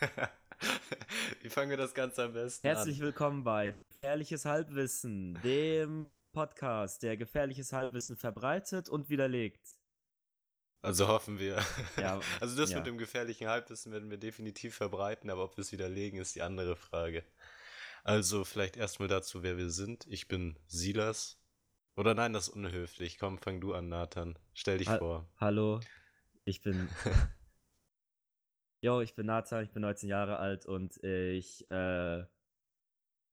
Wie fangen wir das Ganze am besten Herzlich willkommen bei Gefährliches Halbwissen, dem Podcast, der gefährliches Halbwissen verbreitet und widerlegt. Also hoffen wir. Ja, Also das ja. mit dem gefährlichen Halbwissen werden wir definitiv verbreiten, aber ob wir es widerlegen, ist die andere Frage. Also vielleicht erstmal dazu, wer wir sind. Ich bin Silas. Oder nein, das ist unhöflich. Komm, fang du an, Nathan. Stell dich Ha- vor. Hallo, ich bin. Jo, ich bin Nathan, ich bin 19 Jahre alt und ich äh,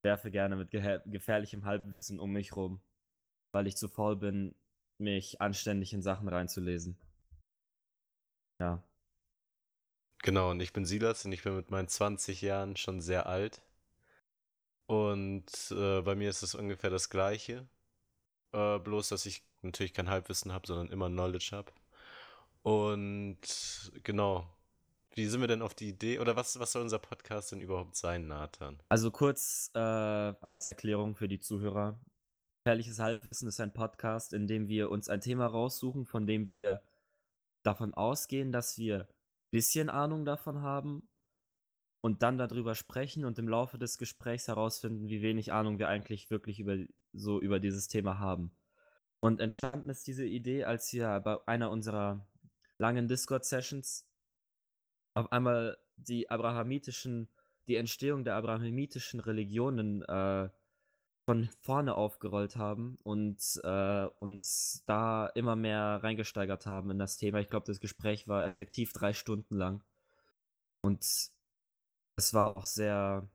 werfe gerne mit gehe- gefährlichem Halbwissen um mich rum, weil ich zu faul bin, mich anständig in Sachen reinzulesen. Ja. Genau, und ich bin Silas und ich bin mit meinen 20 Jahren schon sehr alt. Und äh, bei mir ist es ungefähr das Gleiche. Äh, bloß, dass ich natürlich kein Halbwissen habe, sondern immer Knowledge habe. Und genau, wie sind wir denn auf die Idee, oder was, was soll unser Podcast denn überhaupt sein, Nathan? Also kurz äh, Erklärung für die Zuhörer. Gefährliches Halbwissen ist ein Podcast, in dem wir uns ein Thema raussuchen, von dem wir davon ausgehen, dass wir ein bisschen Ahnung davon haben und dann darüber sprechen und im Laufe des Gesprächs herausfinden, wie wenig Ahnung wir eigentlich wirklich über so über dieses Thema haben. Und entstanden ist diese Idee, als wir bei einer unserer langen Discord-Sessions auf einmal die abrahamitischen, die Entstehung der abrahamitischen Religionen äh, von vorne aufgerollt haben und äh, uns da immer mehr reingesteigert haben in das Thema. Ich glaube, das Gespräch war effektiv drei Stunden lang. Und es war auch sehr,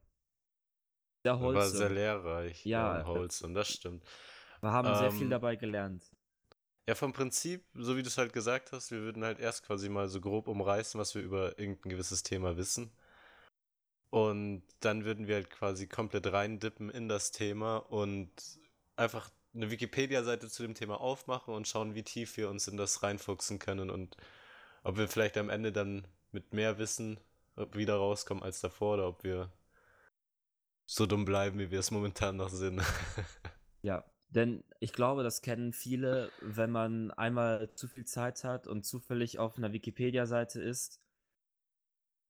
sehr War wholesome. sehr lehrreich, Ja, ja, wholesome, das stimmt. Wir haben sehr viel Ähm, dabei gelernt. Ja, vom Prinzip, so wie du es halt gesagt hast, wir würden halt erst quasi mal so grob umreißen, was wir über irgendein gewisses Thema wissen. Und dann würden wir halt quasi komplett reindippen in das Thema und einfach eine Wikipedia-Seite zu dem Thema aufmachen und schauen, wie tief wir uns in das reinfuchsen können und ob wir vielleicht am Ende dann mit mehr Wissen wieder rauskommen als davor oder ob wir so dumm bleiben, wie wir es momentan noch sind. Ja, denn ich glaube, das kennen viele, wenn man einmal zu viel Zeit hat und zufällig auf einer Wikipedia-Seite ist,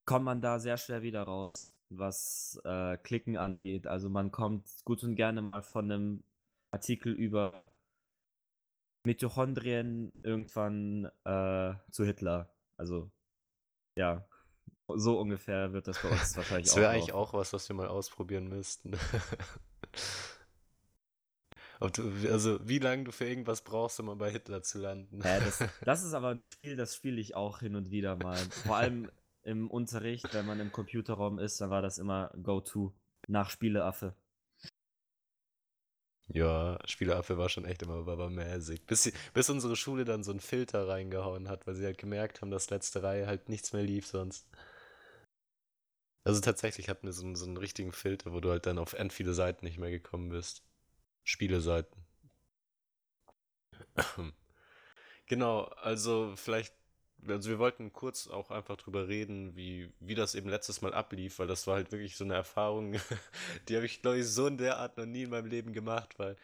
kommt man da sehr schwer wieder raus, was äh, Klicken angeht. Also man kommt gut und gerne mal von einem Artikel über Mitochondrien irgendwann äh, zu Hitler. Also ja, so ungefähr wird das bei uns wahrscheinlich Das auch. wäre eigentlich auch was, was wir mal ausprobieren müssten. Du, also, wie lange du für irgendwas brauchst, um mal bei Hitler zu landen. Ja, das, das ist aber ein Spiel, das spiele ich auch hin und wieder mal. Vor allem im Unterricht, wenn man im Computerraum ist, dann war das immer Go-To nach Spieleaffe. Ja, Spieleaffe war schon echt immer babamäßig. Bis, sie- bis unsere Schule dann so einen Filter reingehauen hat, weil sie halt gemerkt haben, dass letzte Reihe halt nichts mehr lief sonst. Also tatsächlich hatten wir so, so einen richtigen Filter, wo du halt dann auf end viele Seiten nicht mehr gekommen bist. Spieleseiten. Genau, also vielleicht, also wir wollten kurz auch einfach drüber reden, wie, wie das eben letztes Mal ablief, weil das war halt wirklich so eine Erfahrung, die habe ich, glaube ich, so in der Art noch nie in meinem Leben gemacht, weil,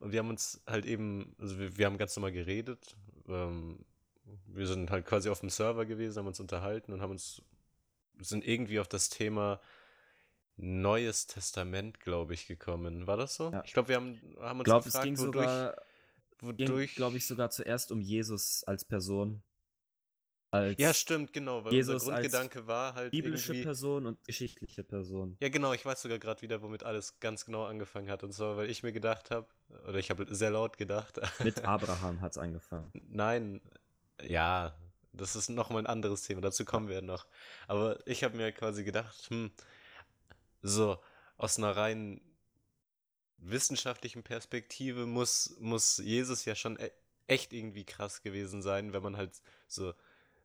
und wir haben uns halt eben, also wir, wir haben ganz normal geredet, ähm, wir sind halt quasi auf dem Server gewesen, haben uns unterhalten und haben uns, sind irgendwie auf das Thema Neues Testament, glaube ich, gekommen. War das so? Ja. Ich glaube, wir haben, haben uns Ich glaube, es gefragt, ging wodurch, sogar, wodurch, glaube ich, sogar zuerst um Jesus als Person. Als Ja, stimmt, genau, weil Jesus unser Grundgedanke war halt biblische irgendwie. Person und geschichtliche Person. Ja, genau, ich weiß sogar gerade wieder, womit alles ganz genau angefangen hat. Und zwar, weil ich mir gedacht habe, oder ich habe sehr laut gedacht. Mit Abraham hat es angefangen. Nein, ja, das ist nochmal ein anderes Thema, dazu kommen wir noch. Aber ich habe mir quasi gedacht, hm, so, aus einer rein wissenschaftlichen Perspektive muss, muss Jesus ja schon e echt irgendwie krass gewesen sein, wenn man halt so,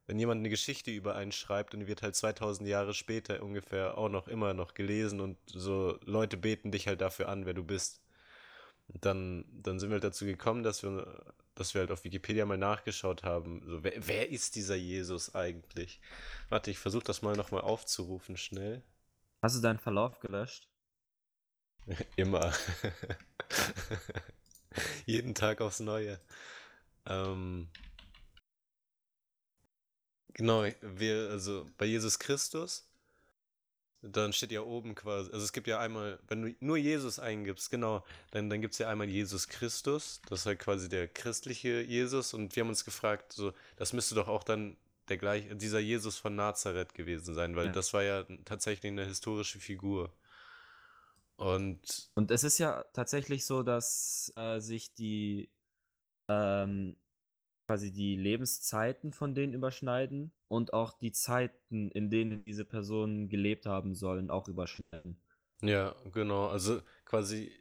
wenn jemand eine Geschichte über einen schreibt und die wird halt 2000 Jahre später ungefähr auch noch immer noch gelesen und so Leute beten dich halt dafür an, wer du bist. Und dann, dann sind wir halt dazu gekommen, dass wir, dass wir halt auf Wikipedia mal nachgeschaut haben, so, wer, wer ist dieser Jesus eigentlich? Warte, ich versuche das mal nochmal aufzurufen, schnell. Hast du deinen Verlauf gelöscht? Immer. Jeden Tag aufs Neue. Ähm, genau, wir, also bei Jesus Christus dann steht ja oben quasi, also es gibt ja einmal, wenn du nur Jesus eingibst, genau, dann, dann gibt es ja einmal Jesus Christus, das ist halt quasi der christliche Jesus und wir haben uns gefragt, so, das müsste doch auch dann der gleiche, dieser Jesus von Nazareth gewesen sein, weil Ja. das war ja tatsächlich eine historische Figur. Und Und es ist ja tatsächlich so, dass äh, sich die ähm, quasi die Lebenszeiten von denen überschneiden und auch die Zeiten, in denen diese Personen gelebt haben sollen, auch überschneiden. ja, genau, also quasi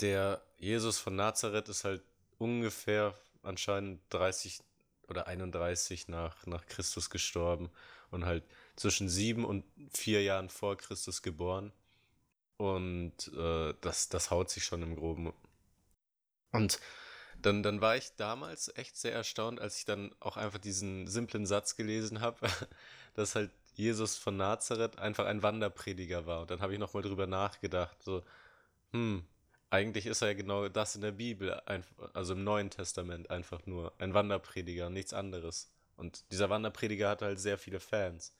der Jesus von Nazareth ist halt ungefähr anscheinend 30 oder 31 nach, nach Christus gestorben und halt zwischen sieben und vier Jahren vor Christus geboren. Und äh, das, das haut sich schon im Groben. Und dann, dann war ich damals echt sehr erstaunt, als ich dann auch einfach diesen simplen Satz gelesen habe, dass halt Jesus von Nazareth einfach ein Wanderprediger war. Und dann habe ich nochmal drüber nachgedacht, so, hm, eigentlich ist er ja genau das in der Bibel, also im Neuen Testament einfach nur ein Wanderprediger, nichts anderes. Und dieser Wanderprediger hatte halt sehr viele Fans.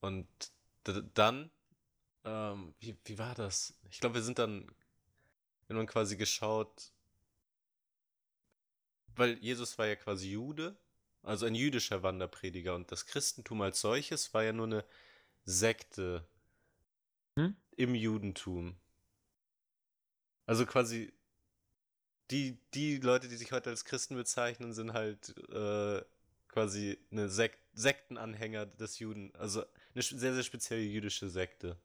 Und dann, ähm, wie, wie war das? Ich glaube, wir sind dann irgendwann quasi geschaut, weil Jesus war ja quasi Jude, also ein jüdischer Wanderprediger und das Christentum als solches war ja nur eine Sekte Hm? im Judentum. Also quasi die, die Leute, die sich heute als Christen bezeichnen, sind halt äh, quasi eine Sek Sektenanhänger des Juden, also eine sehr, sehr spezielle jüdische Sekte.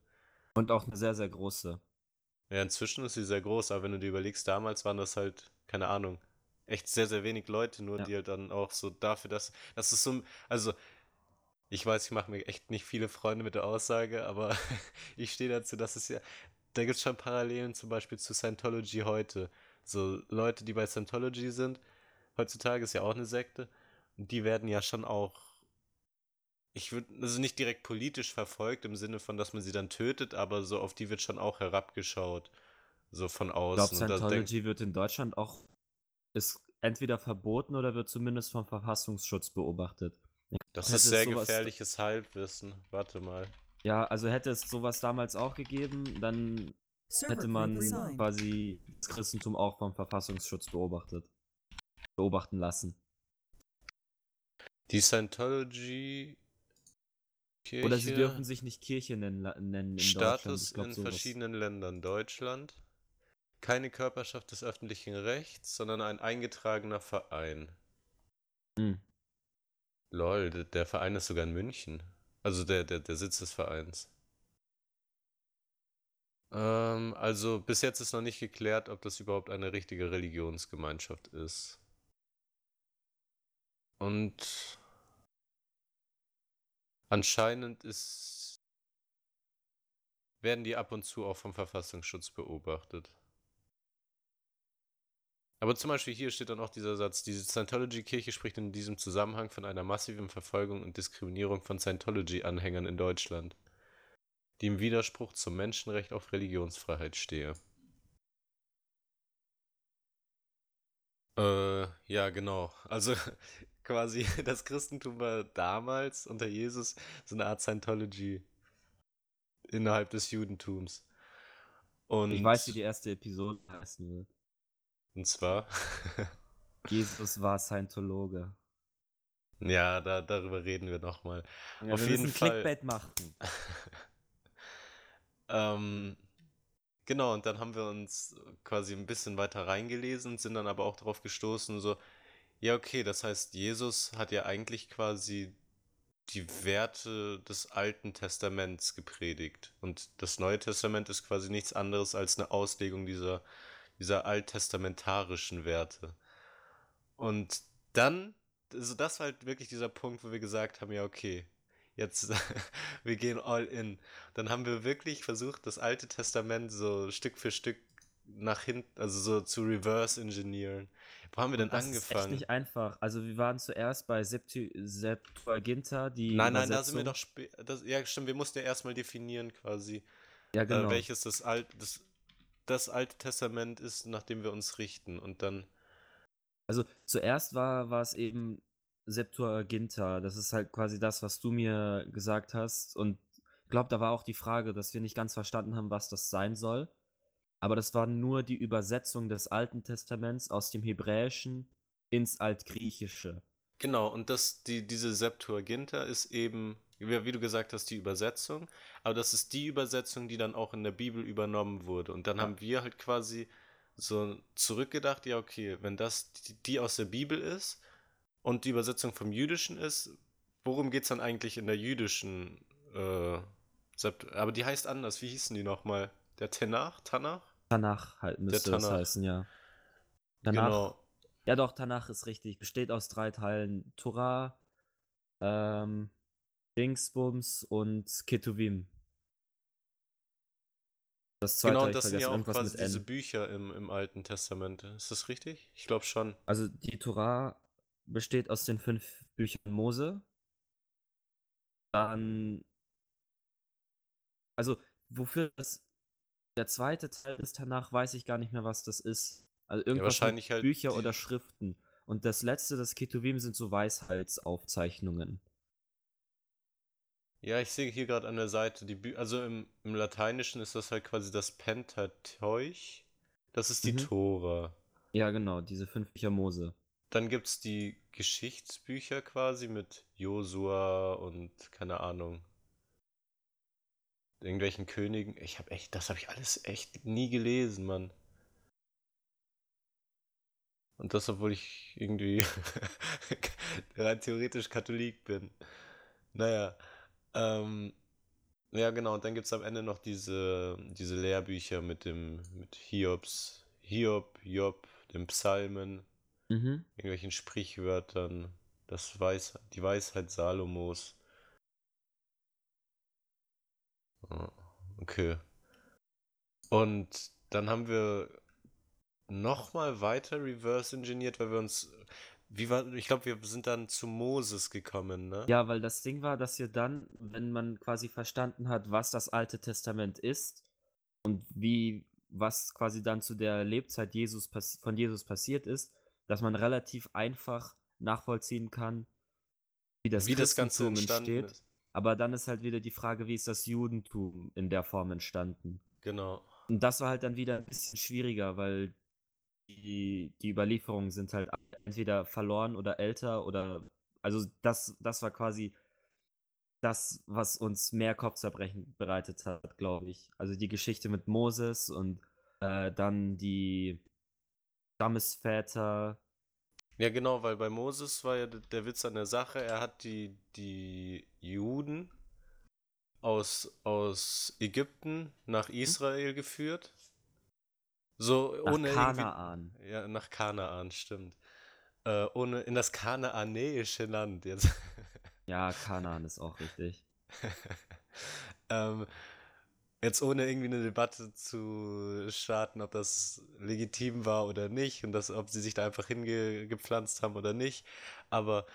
Und auch eine sehr, sehr große. Ja, inzwischen ist sie sehr groß, aber wenn du dir überlegst, damals waren das halt, keine Ahnung, echt sehr, sehr wenig Leute, nur Ja. die halt dann auch so dafür, dass, das ist so, also, ich weiß, ich mache mir echt nicht viele Freunde mit der Aussage, aber ich stehe dazu, dass es ja, da gibt es schon Parallelen zum Beispiel zu Scientology heute. So Leute, die bei Scientology sind, heutzutage ist ja auch eine Sekte, und die werden ja schon auch, ich würde, also nicht direkt politisch verfolgt im Sinne von, dass man sie dann tötet, aber so auf die wird schon auch herabgeschaut. So von Ich glaube, außen. Da denk, Scientology wird in Deutschland auch ist entweder verboten oder wird zumindest vom Verfassungsschutz beobachtet. das ist sehr gefährliches Halbwissen. Warte mal. Ja, also hätte es sowas damals auch gegeben, dann hätte man quasi das Christentum auch vom Verfassungsschutz beobachtet. Beobachten lassen. Die Scientology Kirche, Oder sie dürfen sich nicht Kirche nennen, nennen in Deutschland. Status glaub, in sowas. verschiedenen Ländern. Deutschland. Keine Körperschaft des öffentlichen Rechts, sondern ein eingetragener Verein. Hm. Lol, der Verein ist sogar in München. Also der, der, der Sitz des Vereins. Ähm, also bis jetzt ist noch nicht geklärt, ob das überhaupt eine richtige Religionsgemeinschaft ist. Und anscheinend ist, werden die ab und zu auch vom Verfassungsschutz beobachtet. Aber zum Beispiel hier steht dann auch dieser Satz, diese Scientology-Kirche spricht in diesem Zusammenhang von einer massiven Verfolgung und Diskriminierung von Scientology-Anhängern in Deutschland, die im Widerspruch zum Menschenrecht auf Religionsfreiheit stehe. Äh, ja, genau. Also quasi das Christentum war damals unter Jesus so eine Art Scientology innerhalb des Judentums. Und, Ich weiß, wie die erste Episode heißen wird. Und zwar, Jesus war Scientologe. ja, da, darüber reden wir nochmal. Ja, Auf wir jeden müssen Fall. Clickbait machen. ähm, genau, und dann haben wir uns quasi ein bisschen weiter reingelesen, sind dann aber auch darauf gestoßen, so, ja, okay, das heißt, Jesus hat ja eigentlich quasi die Werte des Alten Testaments gepredigt. Und das Neue Testament ist quasi nichts anderes als eine Auslegung dieser, dieser alttestamentarischen Werte. Und dann, also das war halt wirklich dieser Punkt, wo wir gesagt haben, ja, okay, jetzt, wir gehen all in. Dann haben wir wirklich versucht, das Alte Testament so Stück für Stück nach hinten, also so zu reverse engineeren. Wo haben wir denn das ist echt angefangen? nicht einfach. Also wir waren zuerst bei Septu Septuaginta, die Nein, nein, da sind wir doch das, Ja, stimmt, wir mussten ja erstmal definieren quasi, Ja, genau. äh, welches das, Alt, das, das Alte Testament ist, nach dem wir uns richten. Und dann, Also zuerst war, war es eben Septuaginta. Das ist halt quasi das, was du mir gesagt hast. Und glaube, da war auch die Frage, dass wir nicht ganz verstanden haben, was das sein soll. Aber das war nur die Übersetzung des Alten Testaments aus dem Hebräischen ins Altgriechische. Genau, und das, die, diese Septuaginta ist eben, wie, du gesagt hast, die Übersetzung. Aber das ist die Übersetzung, die dann auch in der Bibel übernommen wurde. Und dann Ja. haben wir halt quasi so zurückgedacht, ja, okay, wenn das die, aus der Bibel ist und die Übersetzung vom Jüdischen ist, worum geht es dann eigentlich in der jüdischen äh, Aber die heißt anders. Wie hießen die nochmal? Der Tenach? Tanach? Tanach halt müsste das Tanach. heißen, ja. Danach, Genau. ja doch, Tanach ist richtig. Besteht aus drei Teilen. Torah, ähm, Dingsbums und Ketuvim. Das zweite Genau, das sind ja auch quasi diese N. Bücher im, im Alten Testament. Ist das richtig? Ich glaube schon. Also die Torah besteht aus den fünf Büchern Mose. Dann, also wofür das, der zweite Teil des Tanach, weiß ich gar nicht mehr, was das ist. Also irgendwas wahrscheinlich mit halt Bücher die- oder Schriften. Und das letzte, das Ketuvim, sind so Weisheitsaufzeichnungen. Ja, ich sehe hier gerade an der Seite die Bü also im, im Lateinischen ist das halt quasi das Pentateuch. Das ist die Mhm. Tora. Ja, genau, diese fünf Bücher Mose. Dann gibt es die Geschichtsbücher quasi mit Josua und keine Ahnung. Irgendwelchen Königen. Ich habe echt, das habe ich alles echt nie gelesen, Mann. Und das, obwohl ich irgendwie rein theoretisch Katholik bin. Naja, ähm, ja genau, und dann gibt es am Ende noch diese, diese Lehrbücher mit dem, mit Hiobs, Hiob, Job, den Psalmen, Mhm. irgendwelchen Sprichwörtern, das Weis, die Weisheit Salomos. Ah, Okay. Und dann haben wir nochmal weiter reverse engineert, weil wir uns, wie war, ich glaube, wir sind dann zu Moses gekommen, ne? Ja, weil das Ding war, dass wir dann, wenn man quasi verstanden hat, was das Alte Testament ist und wie, was quasi dann zu der Lebzeit Jesus von Jesus passiert ist, dass man relativ einfach nachvollziehen kann, wie das wie das Ganze entsteht. ist. Aber dann ist halt wieder die Frage, wie ist das Judentum in der Form entstanden? Genau. Und das war halt dann wieder ein bisschen schwieriger, weil die, die Überlieferungen sind halt entweder verloren oder älter oder also das, das war quasi das, was uns mehr Kopfzerbrechen bereitet hat, glaube ich. Also die Geschichte mit Moses und äh, dann die Stammesväter. Ja, genau, weil bei Moses war ja der Witz an der Sache, er hat die, die Juden aus, aus Ägypten nach Israel geführt. So Nach ohne. Kanaan. Ja, nach Kanaan, stimmt. Äh, ohne in das kanaanäische Land jetzt. Ja, Kanaan ist auch richtig. ähm, jetzt ohne irgendwie eine Debatte zu starten, ob das legitim war oder nicht und das, ob sie sich da einfach hingepflanzt haben oder nicht. Aber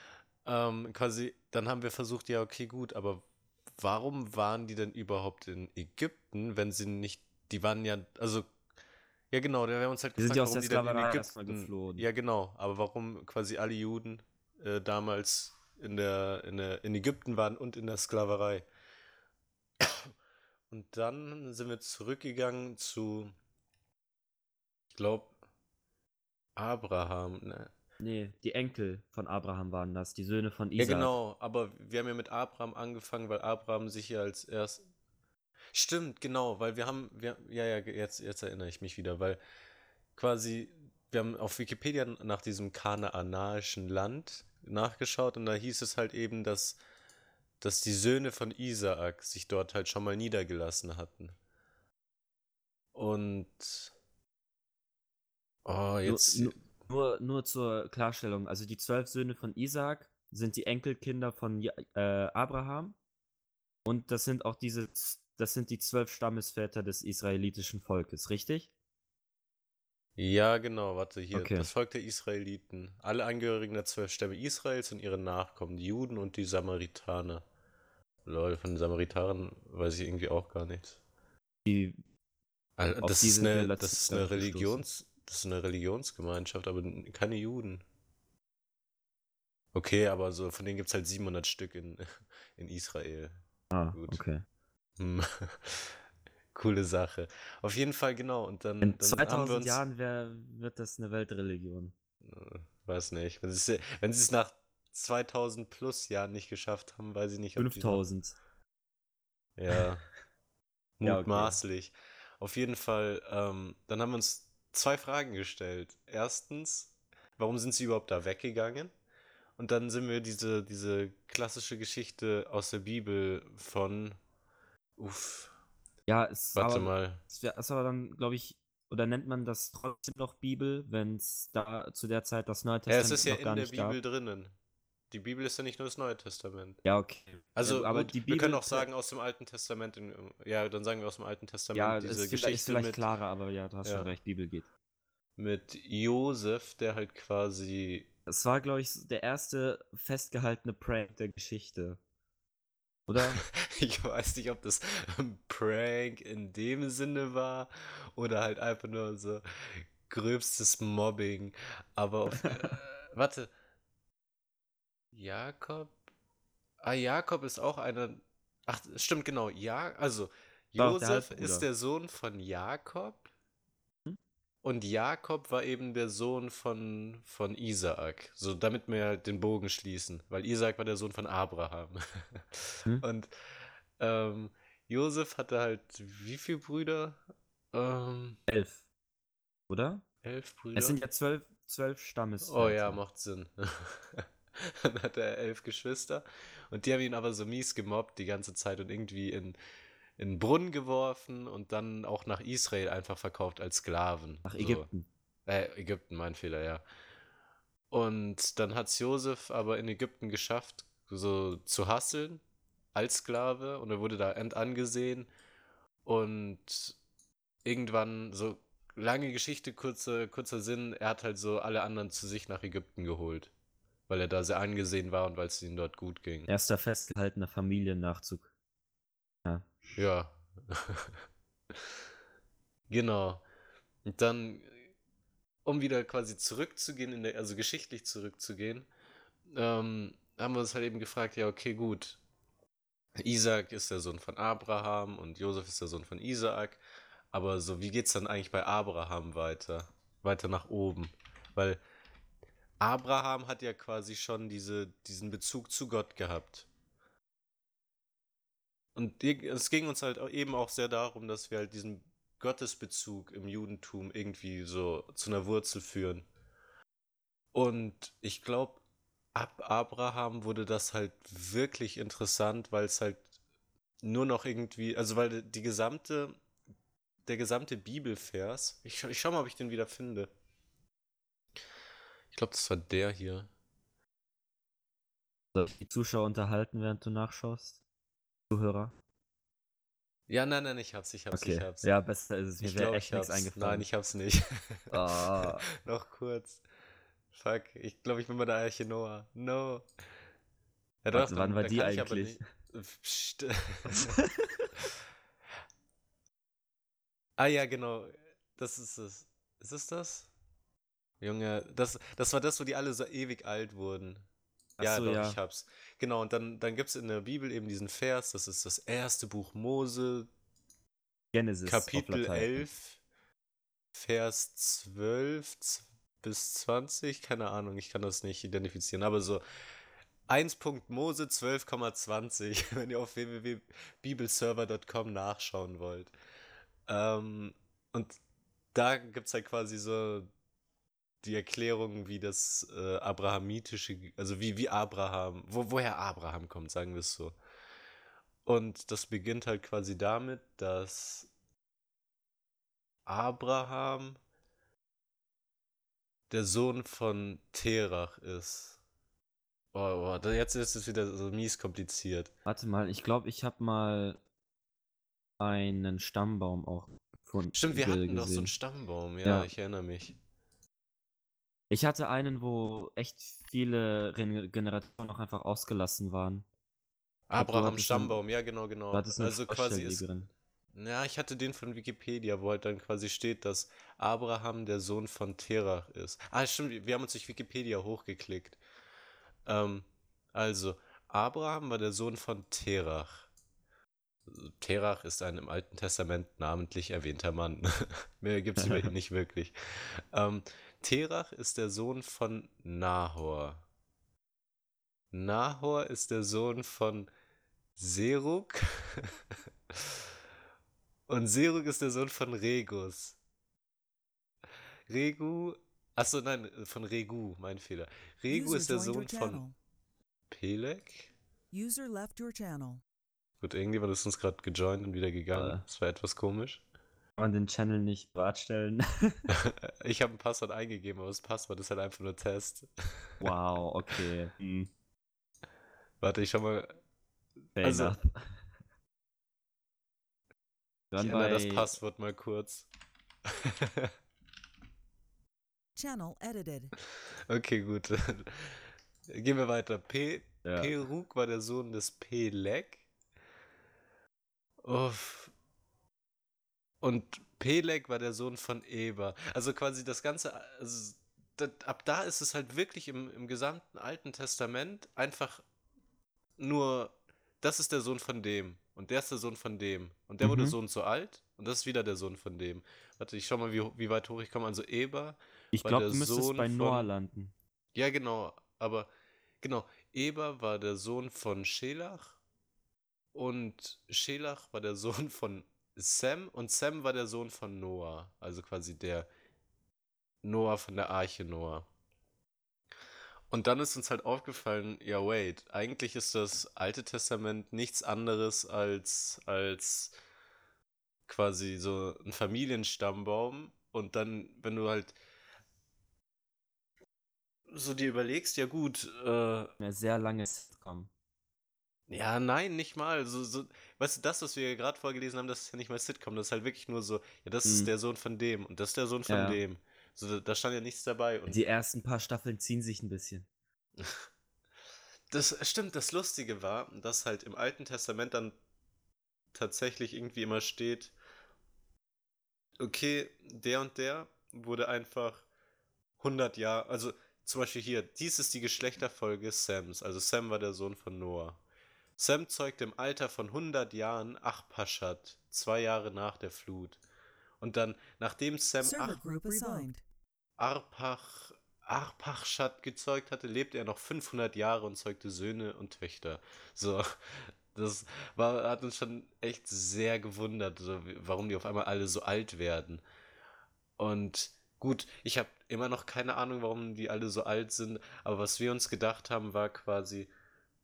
ähm, quasi, dann haben wir versucht, ja, okay, gut, aber warum waren die denn überhaupt in Ägypten, wenn sie nicht, die waren ja, also, ja genau, wir haben uns halt sind gefragt, ja aus warum der die denn in Sklaverei erstmal Ägypten, geflohen. ja genau, aber warum quasi alle Juden äh, damals in der, in der, in Ägypten waren und in der Sklaverei. Und dann sind wir zurückgegangen zu, ich glaube, Abraham. Ne? Nee, die Enkel von Abraham waren das, die Söhne von Ja, Isaac. genau, aber wir haben ja mit Abraham angefangen, weil Abraham sich ja als erst. Stimmt, genau, weil wir haben, wir, ja, ja, jetzt, jetzt erinnere ich mich wieder, weil quasi, wir haben auf Wikipedia nach diesem kanaanischen Land nachgeschaut und da hieß es halt eben, dass, dass die Söhne von Isaak sich dort halt schon mal niedergelassen hatten. Und. Oh, jetzt. Nur, nur, nur zur Klarstellung, also die zwölf Söhne von Isaac sind die Enkelkinder von äh, Abraham und das sind auch diese, das sind die zwölf Stammesväter des israelitischen Volkes, richtig? Ja, genau, warte, hier. Okay. Das Volk der Israeliten. Alle Angehörigen der zwölf Stämme Israels und ihre Nachkommen, die Juden und die Samaritaner. Lol, von den Samaritern weiß ich irgendwie auch gar nichts. Die, Al- Auf Das ist eine, das ist eine. Religions, das ist eine Religionsgemeinschaft, aber keine Juden. Okay, aber so, von denen gibt es halt 700 Stück in, in Israel. ah, Gut. okay. Hm. Coole Sache. Auf jeden Fall, genau. Und dann, In dann haben wir 2000 uns. Jahren wär, wird das eine Weltreligion. Äh, weiß nicht. Wenn sie es nach 2000 plus Jahren nicht geschafft haben, weiß ich nicht, ob die noch. 5000. Ja, Ja, okay. mutmaßlich. Auf jeden Fall, ähm, dann haben wir uns zwei Fragen gestellt. Erstens, warum sind sie überhaupt da weggegangen? Und dann sind wir diese, diese klassische Geschichte aus der Bibel von, uff, Ja, es warte aber, mal. es wär, ist aber dann, glaube ich, oder nennt man das trotzdem noch Bibel, wenn es da zu der Zeit das Neue Ja, es Testament ist ja in der Bibel gab? drinnen. Die Bibel ist ja nicht nur das Neue Testament. Ja, okay. Ja, Also aber gut, die wir können Bibel, auch sagen aus dem Alten Testament, in, ja, dann sagen wir aus dem Alten ja, Testament ist diese ist Geschichte vielleicht mit, klarer, aber ja, du hast schon ja, recht, Bibel geht. mit Josef, der halt quasi, Es war, glaube ich, der erste festgehaltene Prank der Geschichte. Oder? ich weiß nicht, ob das ein Prank in dem Sinne war oder halt einfach nur so gröbstes Mobbing. Aber auf, äh, warte, Jakob? Ah, Jakob ist auch einer. Ach, stimmt, genau. Ja, also auch der Josef ist der Sohn von Jakob Hm? und Jakob war eben der Sohn von, von Isaak. So, damit wir halt den Bogen schließen, weil Isaak war der Sohn von Abraham. Hm? Und ähm, Josef hatte halt wie viele Brüder? Ähm, Elf. Oder? elf Es Brüder? sind ja zwölf, zwölf Oh ja, macht Sinn. Dann hatte er elf Geschwister und die haben ihn aber so mies gemobbt die ganze Zeit und irgendwie in, in den Brunnen geworfen und dann auch nach Israel einfach verkauft als Sklaven. Nach So. Ägypten. Äh, Ägypten, mein Fehler, ja. Und dann hat es Josef aber in Ägypten geschafft, so zu hasseln als Sklave und er wurde da entangesehen und irgendwann so lange Geschichte, kurze, kurzer Sinn, er hat halt so alle anderen zu sich nach Ägypten geholt, weil er da sehr angesehen war und weil es ihnen dort gut ging. Erster festgehaltener Familiennachzug. Ja. Ja. Genau. Und dann, um wieder quasi zurückzugehen, in der, also geschichtlich zurückzugehen, ähm, haben wir uns halt eben gefragt, ja, okay, gut. Isaac ist der Sohn von Abraham und Josef ist der Sohn von Isaak. Aber so, wie geht's dann eigentlich bei Abraham weiter? Weiter nach oben. Weil Abraham hat ja quasi schon diese, diesen Bezug zu Gott gehabt. Und es ging uns halt eben auch sehr darum, dass wir halt diesen Gottesbezug im Judentum irgendwie so zu einer Wurzel führen. Und ich glaube, ab Abraham wurde das halt wirklich interessant, weil es halt nur noch irgendwie, also weil die gesamte, der gesamte Bibelvers, ich, ich schau mal, ob ich den wieder finde. Ich glaube, das war der hier. So, die Zuschauer unterhalten, während du nachschaust. Zuhörer. Ja, nein, nein, ich hab's, ich hab's, ich Okay. hab's. Ja, besser ist es. Mir Ich wäre echt ich nichts hab's. Nein, eingefallen. ich hab's nicht. Ah. Noch kurz. Fuck, ich glaube, ich bin bei der Arche Noah. No. Ja, doch, wann dann- war die eigentlich? Psst. ah ja, genau. Das ist es. Ist es das? Junge, das, das war das, wo die alle so ewig alt wurden. Ach Ja, so, doch, ja. ich hab's. Genau, und dann, dann gibt es in der Bibel eben diesen Vers, das ist das erste Buch Mose, Genesis. Kapitel Latein. 11, Vers 12 z- bis 20, keine Ahnung, ich kann das nicht identifizieren, aber so 1.mose 12,20, wenn ihr auf www.bibelserver.com nachschauen wollt. Ähm, und da gibt es halt quasi so die Erklärung, wie das äh, abrahamitische, also wie, wie Abraham, wo, woher Abraham kommt, sagen wir es so. Und das beginnt halt quasi damit, dass Abraham der Sohn von Terach ist. Oh, oh, jetzt ist es wieder so mies kompliziert. Warte mal, ich glaube, ich habe mal einen Stammbaum auch gefunden. Stimmt, wir hatten doch so gesehen. einen Stammbaum, ja, Ja. ich erinnere mich. Ich hatte einen, wo echt viele Re- Generationen noch einfach ausgelassen waren. Abraham Stammbaum, ja, genau, genau. Also quasi ist, Vorstelllegerin. Ja, ich hatte den von Wikipedia, wo halt dann quasi steht, dass Abraham der Sohn von Terach ist. Ah, stimmt, wir haben uns durch Wikipedia hochgeklickt. Ähm, also, Abraham war der Sohn von Terach. Terach ist ein im Alten Testament namentlich erwähnter Mann. Mehr gibt es über ihn nicht wirklich. Ähm, Terach ist der Sohn von Nahor. Nahor ist der Sohn von Serug. Und Serug ist der Sohn von Regus. Regu. Achso, nein, von Regu, mein Fehler. Regu User ist der Sohn von. Peleg. User left your channel. Gut, irgendjemand ist uns gerade gejoint und wieder gegangen. Äh. Das war etwas komisch. Kann man den Channel nicht bereitstellen? Ich habe ein Passwort eingegeben, aber das Passwort ist halt einfach nur Test. wow, okay. Hm, Warte, ich schau mal. fair Also, enough. Ich Dann ändere das bei- Passwort mal kurz. Channel edited. okay, gut. Gehen wir weiter. P Ja. Peruk war der Sohn des Peleg. Uff. Und Peleg war der Sohn von Eber. Also quasi das Ganze, also das, ab da ist es halt wirklich im, im gesamten Alten Testament einfach nur, das ist der Sohn von dem. Und der ist der Sohn von dem. Und der wurde Mhm. so und so alt. Und das ist wieder der Sohn von dem. Warte, ich schau mal, wie, wie weit hoch ich komme. Also Eber Ich glaube, du müsstest Sohn bei von- Noah landen. ja, genau, aber genau, Eber war der Sohn von Schelach und Schelach war der Sohn von Sem und Sem war der Sohn von Noah, also quasi der Noah von der Arche Noah. Und dann ist uns halt aufgefallen, ja, wait, eigentlich ist das Alte Testament nichts anderes als, als quasi so ein Familienstammbaum. Und dann, wenn du halt so dir überlegst, ja gut, äh, Eine sehr lange Sitcom. ja, nein, nicht mal. So, so, weißt du, das, was wir gerade vorgelesen haben, das ist ja nicht mal Sitcom, das ist halt wirklich nur so, ja, das ist Mhm. der Sohn von dem und das ist der Sohn von Ja. dem. So, da, stand ja nichts dabei. Und Die ersten paar Staffeln ziehen sich ein bisschen. das stimmt, das Lustige war, dass halt im Alten Testament dann tatsächlich irgendwie immer steht, okay, der und der wurde einfach 100 Jahre, also zum Beispiel hier, dies ist die Geschlechterfolge Sams, also Sam war der Sohn von Noah. Sam zeugte im Alter von 100 Jahren Achpaschat, zwei Jahre nach der Flut. Und dann, nachdem Sam Ach, group assigned. Arpach, Arpachschat gezeugt hatte, lebte er noch 500 Jahre und zeugte Söhne und Töchter. So, das war, hat uns schon echt sehr gewundert, so, warum die auf einmal alle so alt werden. Und gut, ich habe immer noch keine Ahnung, warum die alle so alt sind, aber was wir uns gedacht haben, war quasi,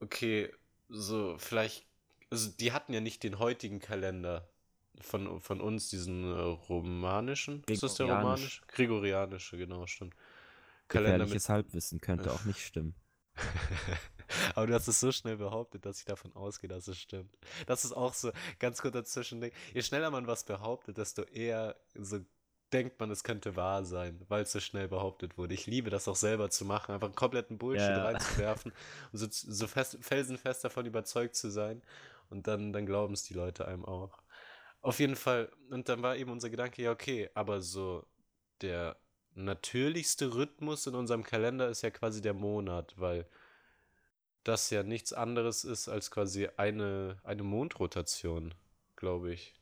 okay, so vielleicht, also die hatten ja nicht den heutigen Kalender von, von uns, diesen äh, romanischen. Ist das der romanische? Gregorianische, genau, stimmt. Kalender mit Halbwissen könnte auch nicht stimmen. Aber du hast es so schnell behauptet, dass ich davon ausgehe, dass es stimmt. Das ist auch so ganz kurz dazwischen. Je schneller man was behauptet, desto eher so denkt man, es könnte wahr sein, weil es so schnell behauptet wurde. Ich liebe das auch selber zu machen, einfach einen kompletten Bullshit Ja. reinzuwerfen und so, so fest, felsenfest davon überzeugt zu sein. Und dann, dann glauben es die Leute einem auch. Auf jeden Fall, und dann war eben unser Gedanke, ja, okay, aber so der natürlichste Rhythmus in unserem Kalender ist ja quasi der Monat, weil das ja nichts anderes ist als quasi eine, eine Mondrotation, glaube ich.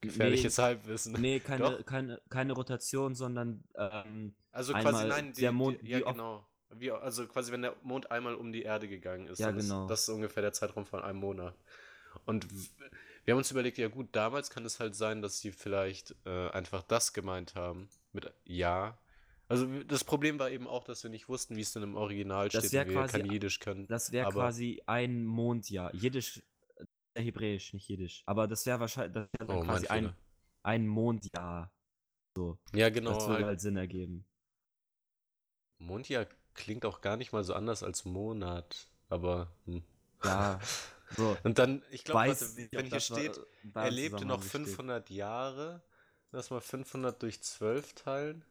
Gefährliches Halbwissen. Nee, keine, Doch. keine, keine Rotation, sondern ähm, Also quasi nein, die, der Mond- die, ja genau. Wie, also quasi wenn der Mond einmal um die Erde gegangen ist. Ja, genau. Ist, das ist ungefähr der Zeitraum von einem Monat. Und wir haben uns überlegt, ja gut, damals kann es halt sein, dass sie vielleicht äh, einfach das gemeint haben mit Ja. Also das Problem war eben auch, dass wir nicht wussten, wie es denn im Original Das steht. und wir kein Jiddisch können. das wäre quasi ein Mondjahr. Jiddisch, äh, Hebräisch, nicht Jiddisch. Aber das wäre wahrscheinlich das wär Oh, quasi ein, ein Mondjahr. So, Ja, genau. das würde Halt, halt Sinn ergeben. Mondjahr klingt auch gar nicht mal so anders als Monat. Aber. Hm. Ja, so. Und dann, ich glaube, wenn hier steht, Er lebte noch besteht. 500 Jahre. Lass mal 500 durch 12 teilen.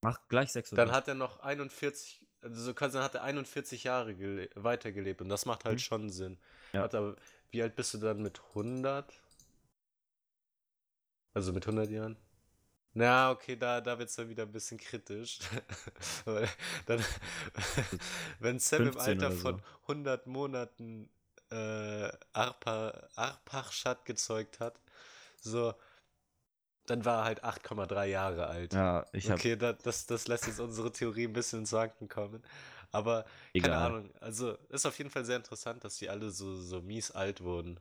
Mach gleich 600. Dann hat er noch 41, also dann hat er 41 Jahre gele- weitergelebt und das macht halt Mhm. schon Sinn. Ja. Aber wie alt bist du dann mit 100? Also mit 100 Jahren? Na, okay, da, da wird es dann wieder ein bisschen kritisch. Dann, wenn Sam im 15 Alter so. von 100 Monaten äh, Arpa, Arpachschad gezeugt hat, so, dann war er halt 8,3 Jahre alt. Ja, ich habe Okay, da, das, das lässt jetzt unsere Theorie ein bisschen ins Wanken kommen. Aber keine egal. Ahnung, also ist auf jeden Fall sehr interessant, dass die alle so, so mies alt wurden.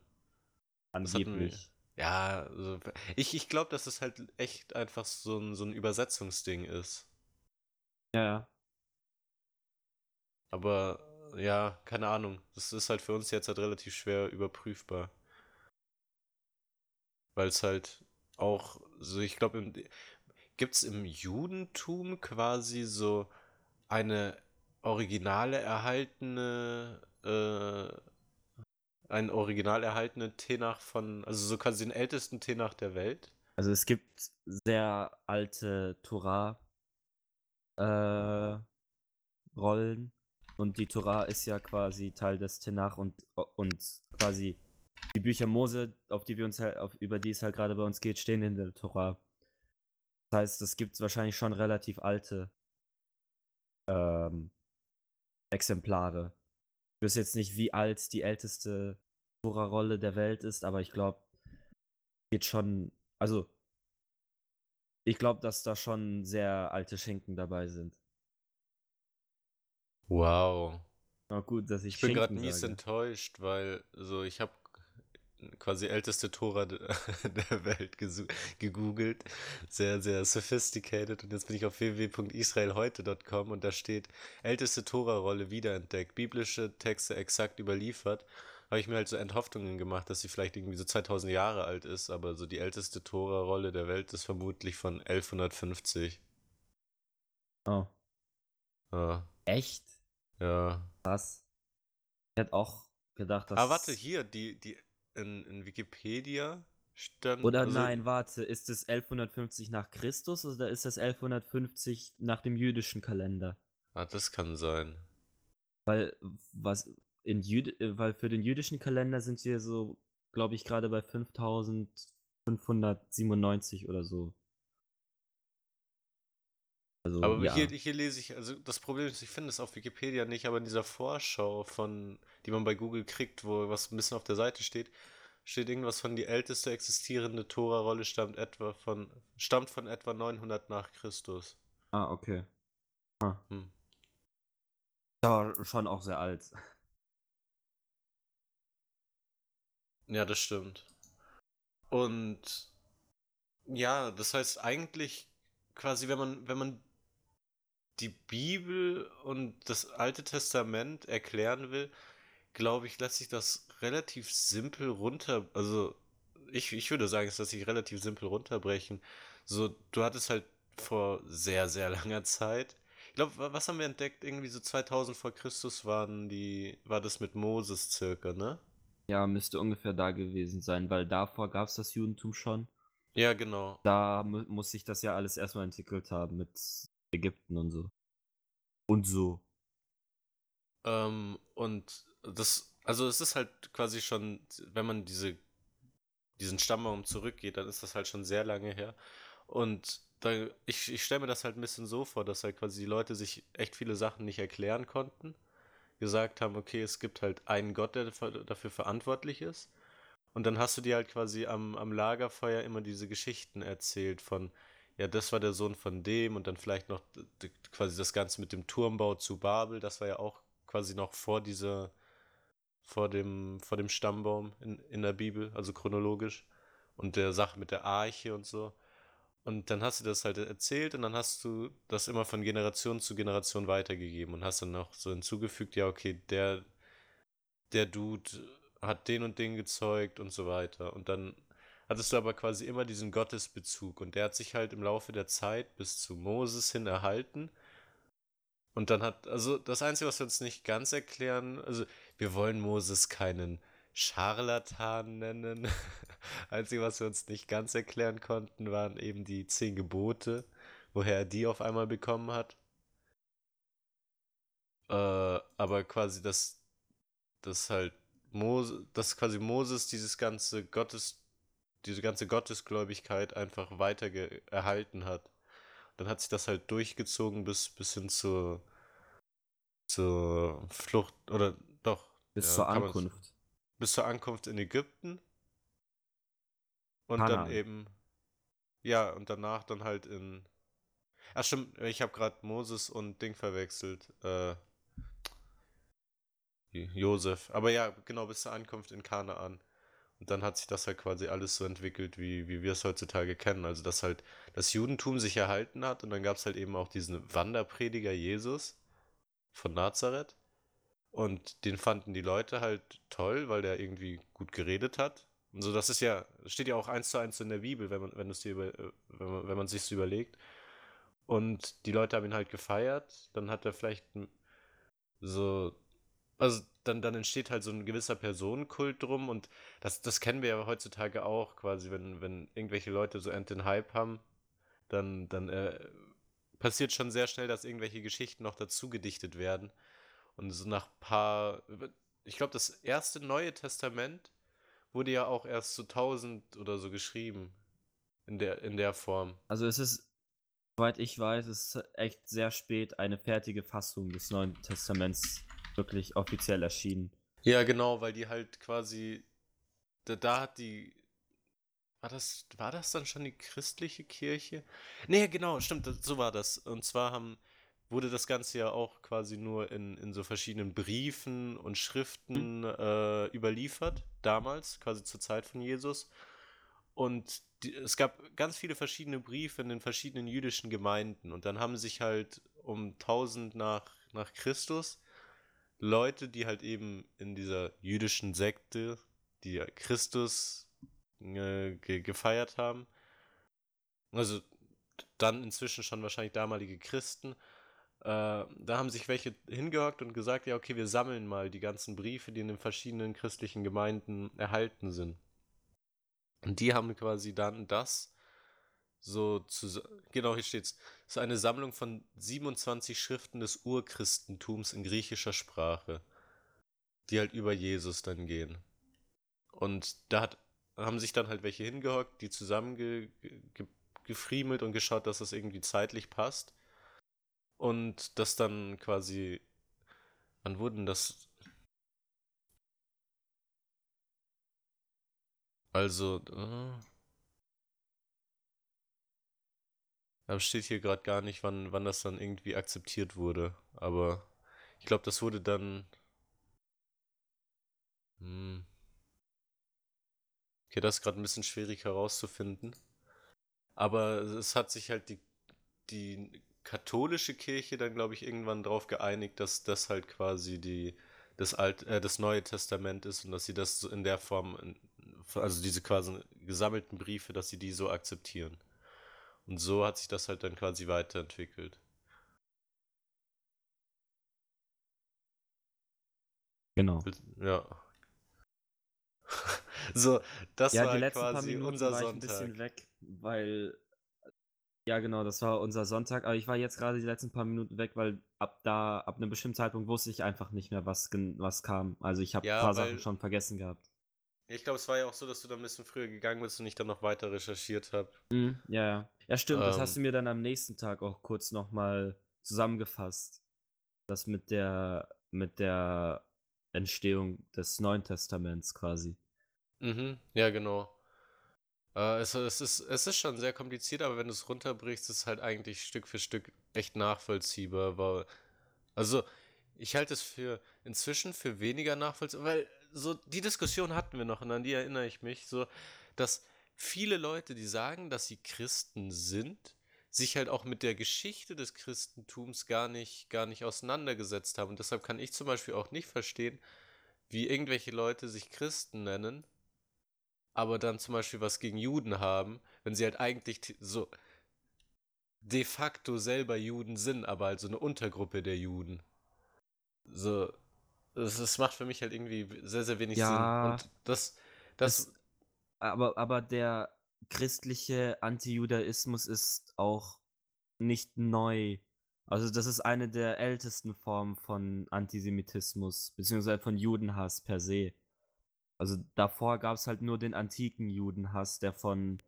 Angeblich. Ja, also, ich, ich glaube, dass es halt echt einfach so ein, so ein Übersetzungsding ist. Ja, ja. Aber ja, keine Ahnung. Das ist halt für uns jetzt halt relativ schwer überprüfbar. Weil es halt auch, so ich glaube, gibt es im Judentum quasi so eine originale erhaltene, äh, ein original erhaltene Tenach von, also so quasi den ältesten Tenach der Welt? Also es gibt sehr alte Torah äh, und die Torah ist ja quasi Teil des Tenach und, und quasi die Bücher Mose, auf die wir uns halt, auf, über die es halt gerade bei uns geht, stehen in der Torah. Das heißt, es gibt wahrscheinlich schon relativ alte ähm, Exemplare. Ich weiß jetzt nicht, wie alt die älteste Torah-Rolle der Welt ist, aber ich glaube, geht schon, also ich glaube, dass da schon sehr alte Schinken dabei sind. Wow. Na gut, dass ich, Ich bin gerade mies sage. enttäuscht, weil so ich habe quasi älteste Tora de- der Welt gegoogelt, sehr sehr sophisticated und jetzt bin ich auf www.israelheute.com und da steht älteste Tora-Rolle wiederentdeckt, biblische Texte exakt überliefert. Habe ich mir halt so Enthoffnungen gemacht, dass sie vielleicht irgendwie so 2000 Jahre alt ist, aber so die älteste Tora-Rolle der Welt ist vermutlich von 1150. Oh, Ja, echt? Ja. Krass. Ich hätte auch gedacht, dass. Ah, warte, hier, die, die in, in Wikipedia stand. Oder also- nein, warte, ist es 1150 nach Christus oder ist das 1150 nach dem jüdischen Kalender? Ah, das kann sein. Weil, was in Jüd weil für den jüdischen Kalender sind wir so, glaube ich, gerade bei 5597 oder so. Also, Aber ja. hier, hier lese ich, also das Problem ist, ich finde es auf Wikipedia nicht, aber in dieser Vorschau von, die man bei Google kriegt, wo was ein bisschen auf der Seite steht, steht irgendwas von die älteste existierende Tora-Rolle stammt etwa von, stammt von etwa 900 nach Christus. Ah, okay. Ah. Hm. Ja, schon auch sehr alt. Ja, das stimmt. Und ja, das heißt eigentlich quasi, wenn man, wenn man die Bibel und das Alte Testament erklären will, glaube ich, lässt sich das relativ simpel runter, also ich, ich würde sagen, es lässt sich relativ simpel runterbrechen. So, du hattest halt vor sehr, sehr langer Zeit, ich glaube, wa- was haben wir entdeckt? Irgendwie so 2000 vor Christus waren die, war das mit Moses circa, ne? Ja, müsste ungefähr da gewesen sein, weil davor gab es das Judentum schon. Ja, genau. Da mu muss sich das ja alles erstmal entwickelt haben mit Ägypten und so. Und so. Ähm, und das, also es ist halt quasi schon, wenn man diese, diesen Stammbaum zurückgeht, dann ist das halt schon sehr lange her. Und da, ich, ich stelle mir das halt ein bisschen so vor, dass halt quasi die Leute sich echt viele Sachen nicht erklären konnten. Gesagt haben, okay, es gibt halt einen Gott, der dafür verantwortlich ist. Und dann hast du dir halt quasi am, am Lagerfeuer immer diese Geschichten erzählt von, ja, das war der Sohn von dem und dann vielleicht noch quasi das Ganze mit dem Turmbau zu Babel, das war ja auch quasi noch vor dieser, vor dem, vor dem Stammbaum in, in der Bibel, also chronologisch. Und der Sache mit der Arche und so. Und dann hast du das halt erzählt und dann hast du das immer von Generation zu Generation weitergegeben und hast dann noch so hinzugefügt, ja, okay, der, der Dude hat den und den gezeugt und so weiter. Und dann hattest du aber quasi immer diesen Gottesbezug und der hat sich halt im Laufe der Zeit bis zu Moses hin erhalten. Und dann hat, also das Einzige, was wir uns nicht ganz erklären, also wir wollen Moses keinen Scharlatan nennen. Einzige, was wir uns nicht ganz erklären konnten, waren eben die zehn Gebote, woher er die auf einmal bekommen hat. Äh, aber quasi, dass, dass halt Mose, dass quasi Moses dieses ganze Gottes, diese ganze Gottesgläubigkeit einfach weiter erhalten hat. Dann hat sich das halt durchgezogen bis, bis hin zur, zur Flucht, oder doch. Bis ja, zur Ankunft. bis zur Ankunft in Ägypten. Und Kanaan. dann eben, ja, und danach dann halt in. Ach stimmt, ich habe gerade Moses und Ding verwechselt. Äh, Josef. Aber ja, genau, bis zur Ankunft in Kanaan. Und dann hat sich das halt quasi alles so entwickelt, wie, wie wir es heutzutage kennen. Also, dass halt das Judentum sich erhalten hat und dann gab es halt eben auch diesen Wanderprediger Jesus von Nazareth. Und den fanden die Leute halt toll, weil der irgendwie gut geredet hat. Und so, das ist ja, steht ja auch eins zu eins in der Bibel, wenn man, wenn es dir über, äh, wenn man, wenn man sich so überlegt. Und die Leute haben ihn halt gefeiert. Dann hat er vielleicht so, also dann, dann entsteht halt so ein gewisser Personenkult drum und das, das kennen wir ja heutzutage auch quasi, wenn, wenn irgendwelche Leute so den Hype haben, dann, dann äh, passiert schon sehr schnell, dass irgendwelche Geschichten noch dazu gedichtet werden. Und so nach paar, ich glaube, das erste Neue Testament wurde ja auch erst so 1000 oder so geschrieben. In der, in der Form. Also es ist, soweit ich weiß, es ist echt sehr spät eine fertige Fassung des Neuen Testaments wirklich offiziell erschienen. Ja, genau, weil die halt quasi, da, da hat die, war das, war das dann schon die christliche Kirche? Nee, genau, stimmt, so war das. Und zwar haben, wurde das Ganze ja auch quasi nur in, in so verschiedenen Briefen und Schriften äh, überliefert, damals, quasi zur Zeit von Jesus. Und die, es gab ganz viele verschiedene Briefe in den verschiedenen jüdischen Gemeinden. Und dann haben sich halt um 1000 nach, nach Christus Leute, die halt eben in dieser jüdischen Sekte, die Christus äh, ge gefeiert haben, also dann inzwischen schon wahrscheinlich damalige Christen, äh, da haben sich welche hingehockt und gesagt, ja, okay, wir sammeln mal die ganzen Briefe, die in den verschiedenen christlichen Gemeinden erhalten sind. Und die haben quasi dann das so zu, genau hier steht's, ist eine Sammlung von 27 Schriften des Urchristentums in griechischer Sprache, die halt über Jesus dann gehen. Und da hat, haben sich dann halt welche hingehockt, die zusammengefriemelt und geschaut, dass das irgendwie zeitlich passt. Und das dann quasi, wann wurden das? Also, äh, da steht hier gerade gar nicht, wann, wann das dann irgendwie akzeptiert wurde. Aber ich glaube, das wurde dann. Hm. Okay, das ist gerade ein bisschen schwierig herauszufinden. Aber es hat sich halt die, die katholische Kirche dann, glaube ich, irgendwann darauf geeinigt, dass das halt quasi die, das, Alt, äh, das Neue Testament ist und dass sie das in der Form, also diese quasi gesammelten Briefe, dass sie die so akzeptieren. Und so hat sich das halt dann quasi weiterentwickelt. Genau. Ja. so, das ja, war die letzten paar quasi Minuten unser war ich ein Sonntag. bisschen weg, weil ja genau, das war unser Sonntag, aber ich war jetzt gerade die letzten paar Minuten weg, weil ab da, ab einem bestimmten Zeitpunkt wusste ich einfach nicht mehr, was, was kam. Also ich habe Ja, ein paar Sachen schon vergessen gehabt. Ich glaube, es war ja auch so, dass du da ein bisschen früher gegangen bist und ich dann noch weiter recherchiert habe. Mhm, ja, ja. Ja, stimmt, das hast Ähm. du mir dann am nächsten Tag auch kurz nochmal zusammengefasst. Das mit der, mit der Entstehung des Neuen Testaments quasi. Mhm, ja, genau. Äh, es, es, ist, es ist schon sehr kompliziert, aber wenn du es runterbrichst, ist es halt eigentlich Stück für Stück echt nachvollziehbar. Weil, also, ich halte es für inzwischen für weniger nachvollziehbar, weil so die Diskussion hatten wir noch und an die erinnere ich mich, so, dass viele Leute, die sagen, dass sie Christen sind, sich halt auch mit der Geschichte des Christentums gar nicht, gar nicht auseinandergesetzt haben. Und deshalb kann ich zum Beispiel auch nicht verstehen, wie irgendwelche Leute sich Christen nennen, aber dann zum Beispiel was gegen Juden haben, wenn sie halt eigentlich so de facto selber Juden sind, aber halt so eine Untergruppe der Juden. So, das, das macht für mich halt irgendwie sehr, sehr wenig Ja, Sinn. Und das, das, Aber, aber der christliche Antijudaismus ist auch nicht neu. Also das ist eine der ältesten Formen von Antisemitismus, beziehungsweise von Judenhass per se. Also davor gab es halt nur den antiken Judenhass, der von,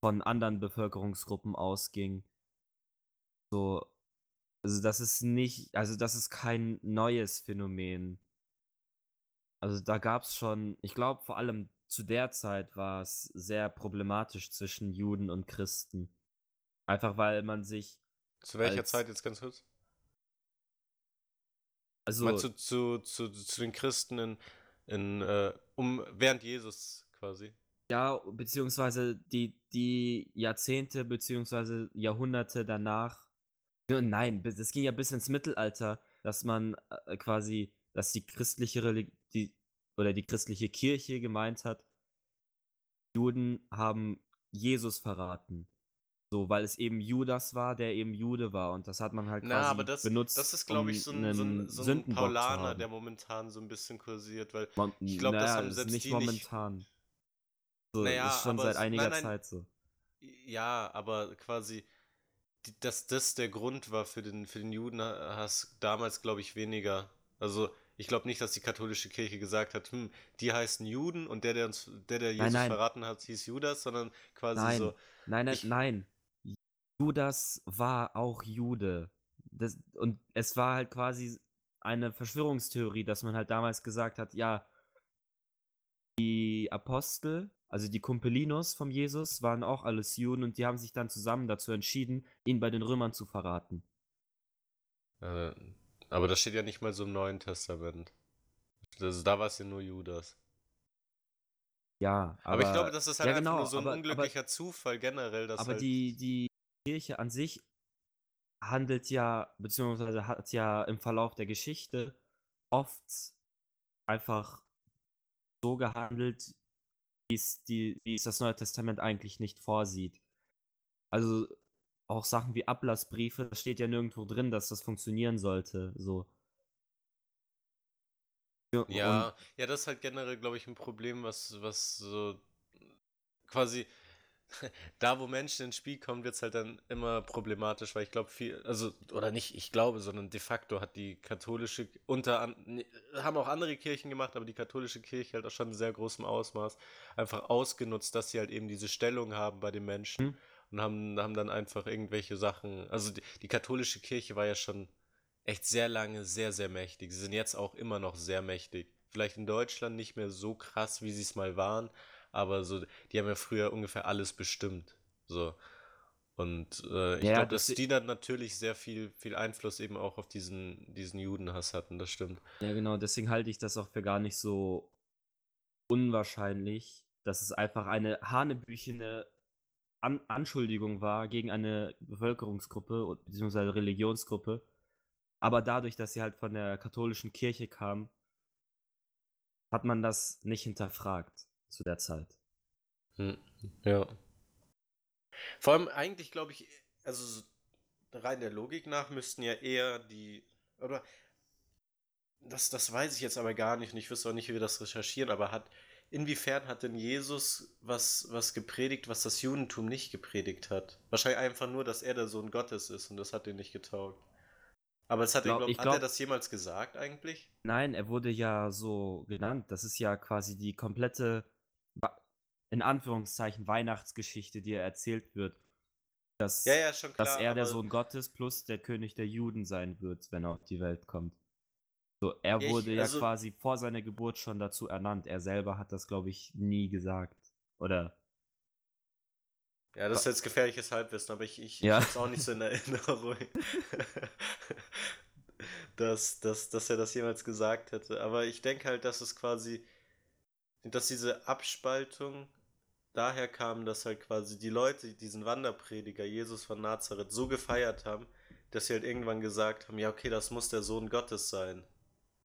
von anderen Bevölkerungsgruppen ausging. So, also das ist nicht, also das ist kein neues Phänomen. Also da gab es schon, ich glaube vor allem zu der Zeit war es sehr problematisch zwischen Juden und Christen. Einfach weil man sich, Zu welcher Zeit jetzt ganz kurz? also Meinst du zu, zu, zu den Christen in, in äh, um während Jesus quasi? ja, beziehungsweise die, die Jahrzehnte beziehungsweise Jahrhunderte danach, nein, es ging ja bis ins Mittelalter, dass man äh, quasi, dass die christliche Reli die oder die christliche Kirche gemeint hat, Juden haben Jesus verraten. So, weil es eben Judas war, der eben Jude war. Und das hat man halt Na, quasi das, benutzt, das ist, glaube ich, so ein, so ein, so ein Paulaner, haben. der momentan so ein bisschen kursiert, weil Man, ich glaub, das naja, haben ist selbst nicht die nicht- momentan. So, Naja, ist schon seit einiger nein, nein. Zeit so. Ja, aber quasi, dass das der Grund war für den, für den Judenhass damals, glaube ich, weniger. Also, ich glaube nicht, dass die katholische Kirche gesagt hat, hm, die heißen Juden und der, der uns, der, der Jesus nein. verraten hat, hieß Judas, sondern quasi Nein, so, nein, nein, ich- nein. Judas war auch Jude. Das, und es war halt quasi eine Verschwörungstheorie, dass man halt damals gesagt hat, ja, die Apostel, also die Kumpelinos vom Jesus, waren auch alles Juden und die haben sich dann zusammen dazu entschieden, ihn bei den Römern zu verraten. äh, aber das steht ja nicht mal so im Neuen Testament. Also, da war es ja nur Judas. Ja, Aber, aber, ich glaube, das ist halt ja, einfach genau, nur so ein aber, aber, unglücklicher Zufall generell, dass aber halt, die, die Kirche an sich handelt ja, beziehungsweise hat ja im Verlauf der Geschichte oft einfach so gehandelt, wie es, die, wie es das Neue Testament eigentlich nicht vorsieht. Also auch Sachen wie Ablassbriefe, da steht ja nirgendwo drin, dass das funktionieren sollte. So. Ja, Ja, ja, das ist halt generell, glaube ich, ein Problem, was, was so quasi da, wo Menschen ins Spiel kommen, wird es halt dann immer problematisch, weil ich glaube, viel, also, oder nicht, ich glaube, sondern de facto hat die katholische, unter haben auch andere Kirchen gemacht, aber die katholische Kirche halt auch schon in sehr großem Ausmaß einfach ausgenutzt, dass sie halt eben diese Stellung haben bei den Menschen Mhm. Und haben, haben dann einfach irgendwelche Sachen, also die, die katholische Kirche war ja schon echt sehr lange sehr, sehr mächtig. Sie sind jetzt auch immer noch sehr mächtig. Vielleicht in Deutschland nicht mehr so krass, wie sie es mal waren, aber so, die haben ja früher ungefähr alles bestimmt. So. Und äh, ich Ja, glaube, dass das- die dann natürlich sehr viel, viel Einfluss eben auch auf diesen, diesen Judenhass hatten, das stimmt. Ja, genau, deswegen halte ich das auch für gar nicht so unwahrscheinlich, dass es einfach eine hanebüchene An Anschuldigung war gegen eine Bevölkerungsgruppe beziehungsweise Religionsgruppe. Aber dadurch, dass sie halt von der katholischen Kirche kam, hat man das nicht hinterfragt zu der Zeit. Hm, Ja. Vor allem eigentlich glaube ich, also so rein der Logik nach müssten ja eher die, oder das, das weiß ich jetzt aber gar nicht und ich wüsste auch nicht, wie wir das recherchieren, aber hat, inwiefern hat denn Jesus was, was gepredigt, was das Judentum nicht gepredigt hat? Wahrscheinlich einfach nur, dass er der Sohn Gottes ist und das hat ihn nicht getaugt. Aber es hat, er, Glaub- glaub, hat er glaub- das jemals gesagt eigentlich? Nein, er wurde ja so genannt. Das ist ja quasi die komplette, in Anführungszeichen, Weihnachtsgeschichte, die er erzählt wird. Dass, Ja, ja, klar. dass er der Sohn Gottes plus der König der Juden sein wird, wenn er auf die Welt kommt. So, er Ja, ich- wurde ja also- quasi vor seiner Geburt schon dazu ernannt. Er selber hat das, glaube ich, nie gesagt. Oder Ja, das ist jetzt gefährliches Halbwissen, aber ich, ich, Ja. ich hab's auch nicht so in Erinnerung, dass, dass, dass er das jemals gesagt hätte. Aber ich denke halt, dass es quasi, dass diese Abspaltung daher kam, dass halt quasi die Leute diesen Wanderprediger Jesus von Nazareth so gefeiert haben, dass sie halt irgendwann gesagt haben, ja, okay, das muss der Sohn Gottes sein.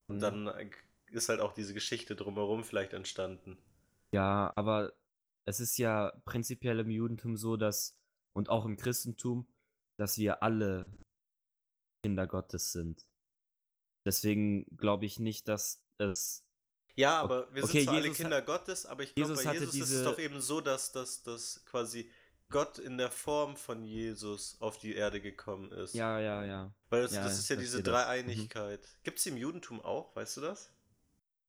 Und Mhm. dann äh, ist halt auch diese Geschichte drumherum vielleicht entstanden. Ja, aber es ist ja prinzipiell im Judentum so, dass, und auch im Christentum, dass wir alle Kinder Gottes sind. Deswegen glaube ich nicht, dass es. Ja, aber wir sind okay, zwar alle Jesus Kinder Gottes, aber ich glaube, Jesus bei hatte Jesus ist es diese- doch eben so, dass, dass quasi Gott in der Form von Jesus auf die Erde gekommen ist. Ja, ja, ja. Weil das, ja, das ist ja diese das. Mhm. Dreieinigkeit. Gibt es im Judentum auch, weißt du das?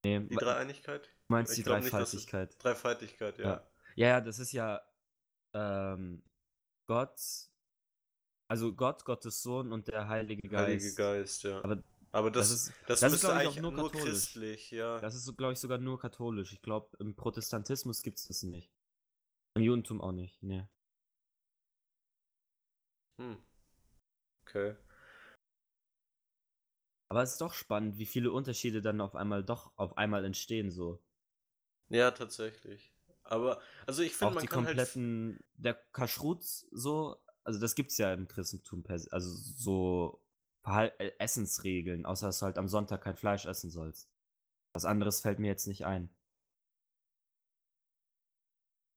Nee, Die Dreieinigkeit? du meinst ich die glaub nicht, Dreifaltigkeit. Dreifaltigkeit, ja. Ja. Ja, ja, das ist ja ähm, Gott, also Gott, Gottes Sohn und der Heilige Geist. Heilige Geist, ja. Aber Aber das, Das ist- das, das ist, eigentlich nur nur, katholisch. christlich, ja. Das ist, glaube ich, sogar nur katholisch. Ich glaube, im Protestantismus gibt es das nicht. Im Judentum auch nicht, ne. Hm. Okay. Aber es ist doch spannend, wie viele Unterschiede dann auf einmal doch auf einmal entstehen, so. Ja, tatsächlich. Aber, also ich finde, Auch man die kann halt. kompletten, der Kashrut so, also das gibt's ja im Christentum, per se, also so Verhal äh, Essensregeln, außer dass du halt am Sonntag kein Fleisch essen sollst. Was anderes fällt mir jetzt nicht ein.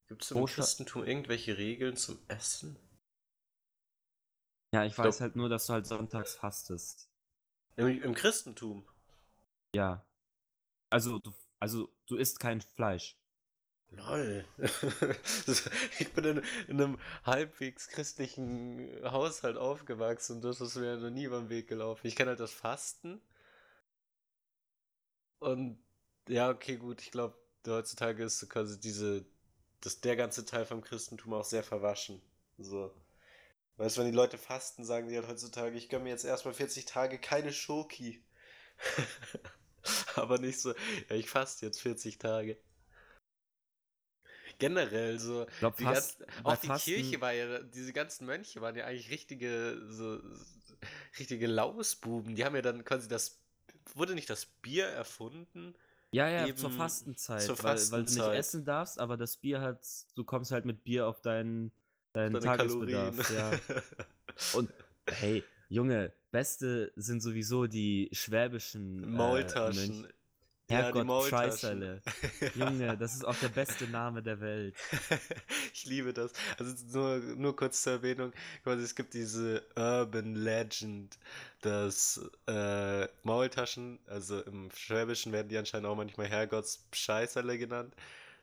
Gibt es im Christentum irgendwelche Regeln zum Essen? Ja, ich glaub- weiß halt nur, dass du halt sonntags fastest. Im, Im Christentum? Ja. Also du, also du isst kein Fleisch. Lol. Ich bin in, in einem halbwegs christlichen Haushalt aufgewachsen und das ist mir noch nie beim Weg gelaufen. Ich kenne halt das Fasten. Und ja, okay, gut, ich glaube, heutzutage ist quasi diese, dass der ganze Teil vom Christentum auch sehr verwaschen. So. Weißt du, wenn die Leute fasten, sagen die halt heutzutage, ich gönne mir jetzt erstmal 40 Tage keine Schoki. Aber nicht so, ja, ich faste jetzt 40 Tage. Generell so, Ich glaube die fast ganzen, auch die Fasten, Kirche war ja, diese ganzen Mönche waren ja eigentlich richtige, so, richtige Lausbuben. Die haben ja dann quasi das, wurde nicht das Bier erfunden? Ja, ja, zur Fastenzeit, zur weil, weil du nicht Fastenzeit. essen darfst, aber das Bier hat, du kommst halt mit Bier auf deinen, deinen Deine Tagesbedarf. Ja. Und hey, Junge, beste sind sowieso die schwäbischen äh, Maultaschen. Ja, die Herrgott. Scheißerle. Junge, das ist auch der beste Name der Welt. ich liebe das. Also nur, nur kurz zur Erwähnung, quasi es gibt diese Urban Legend, dass äh, Maultaschen, also im Schwäbischen werden die anscheinend auch manchmal Herrgotts Scheißerle genannt.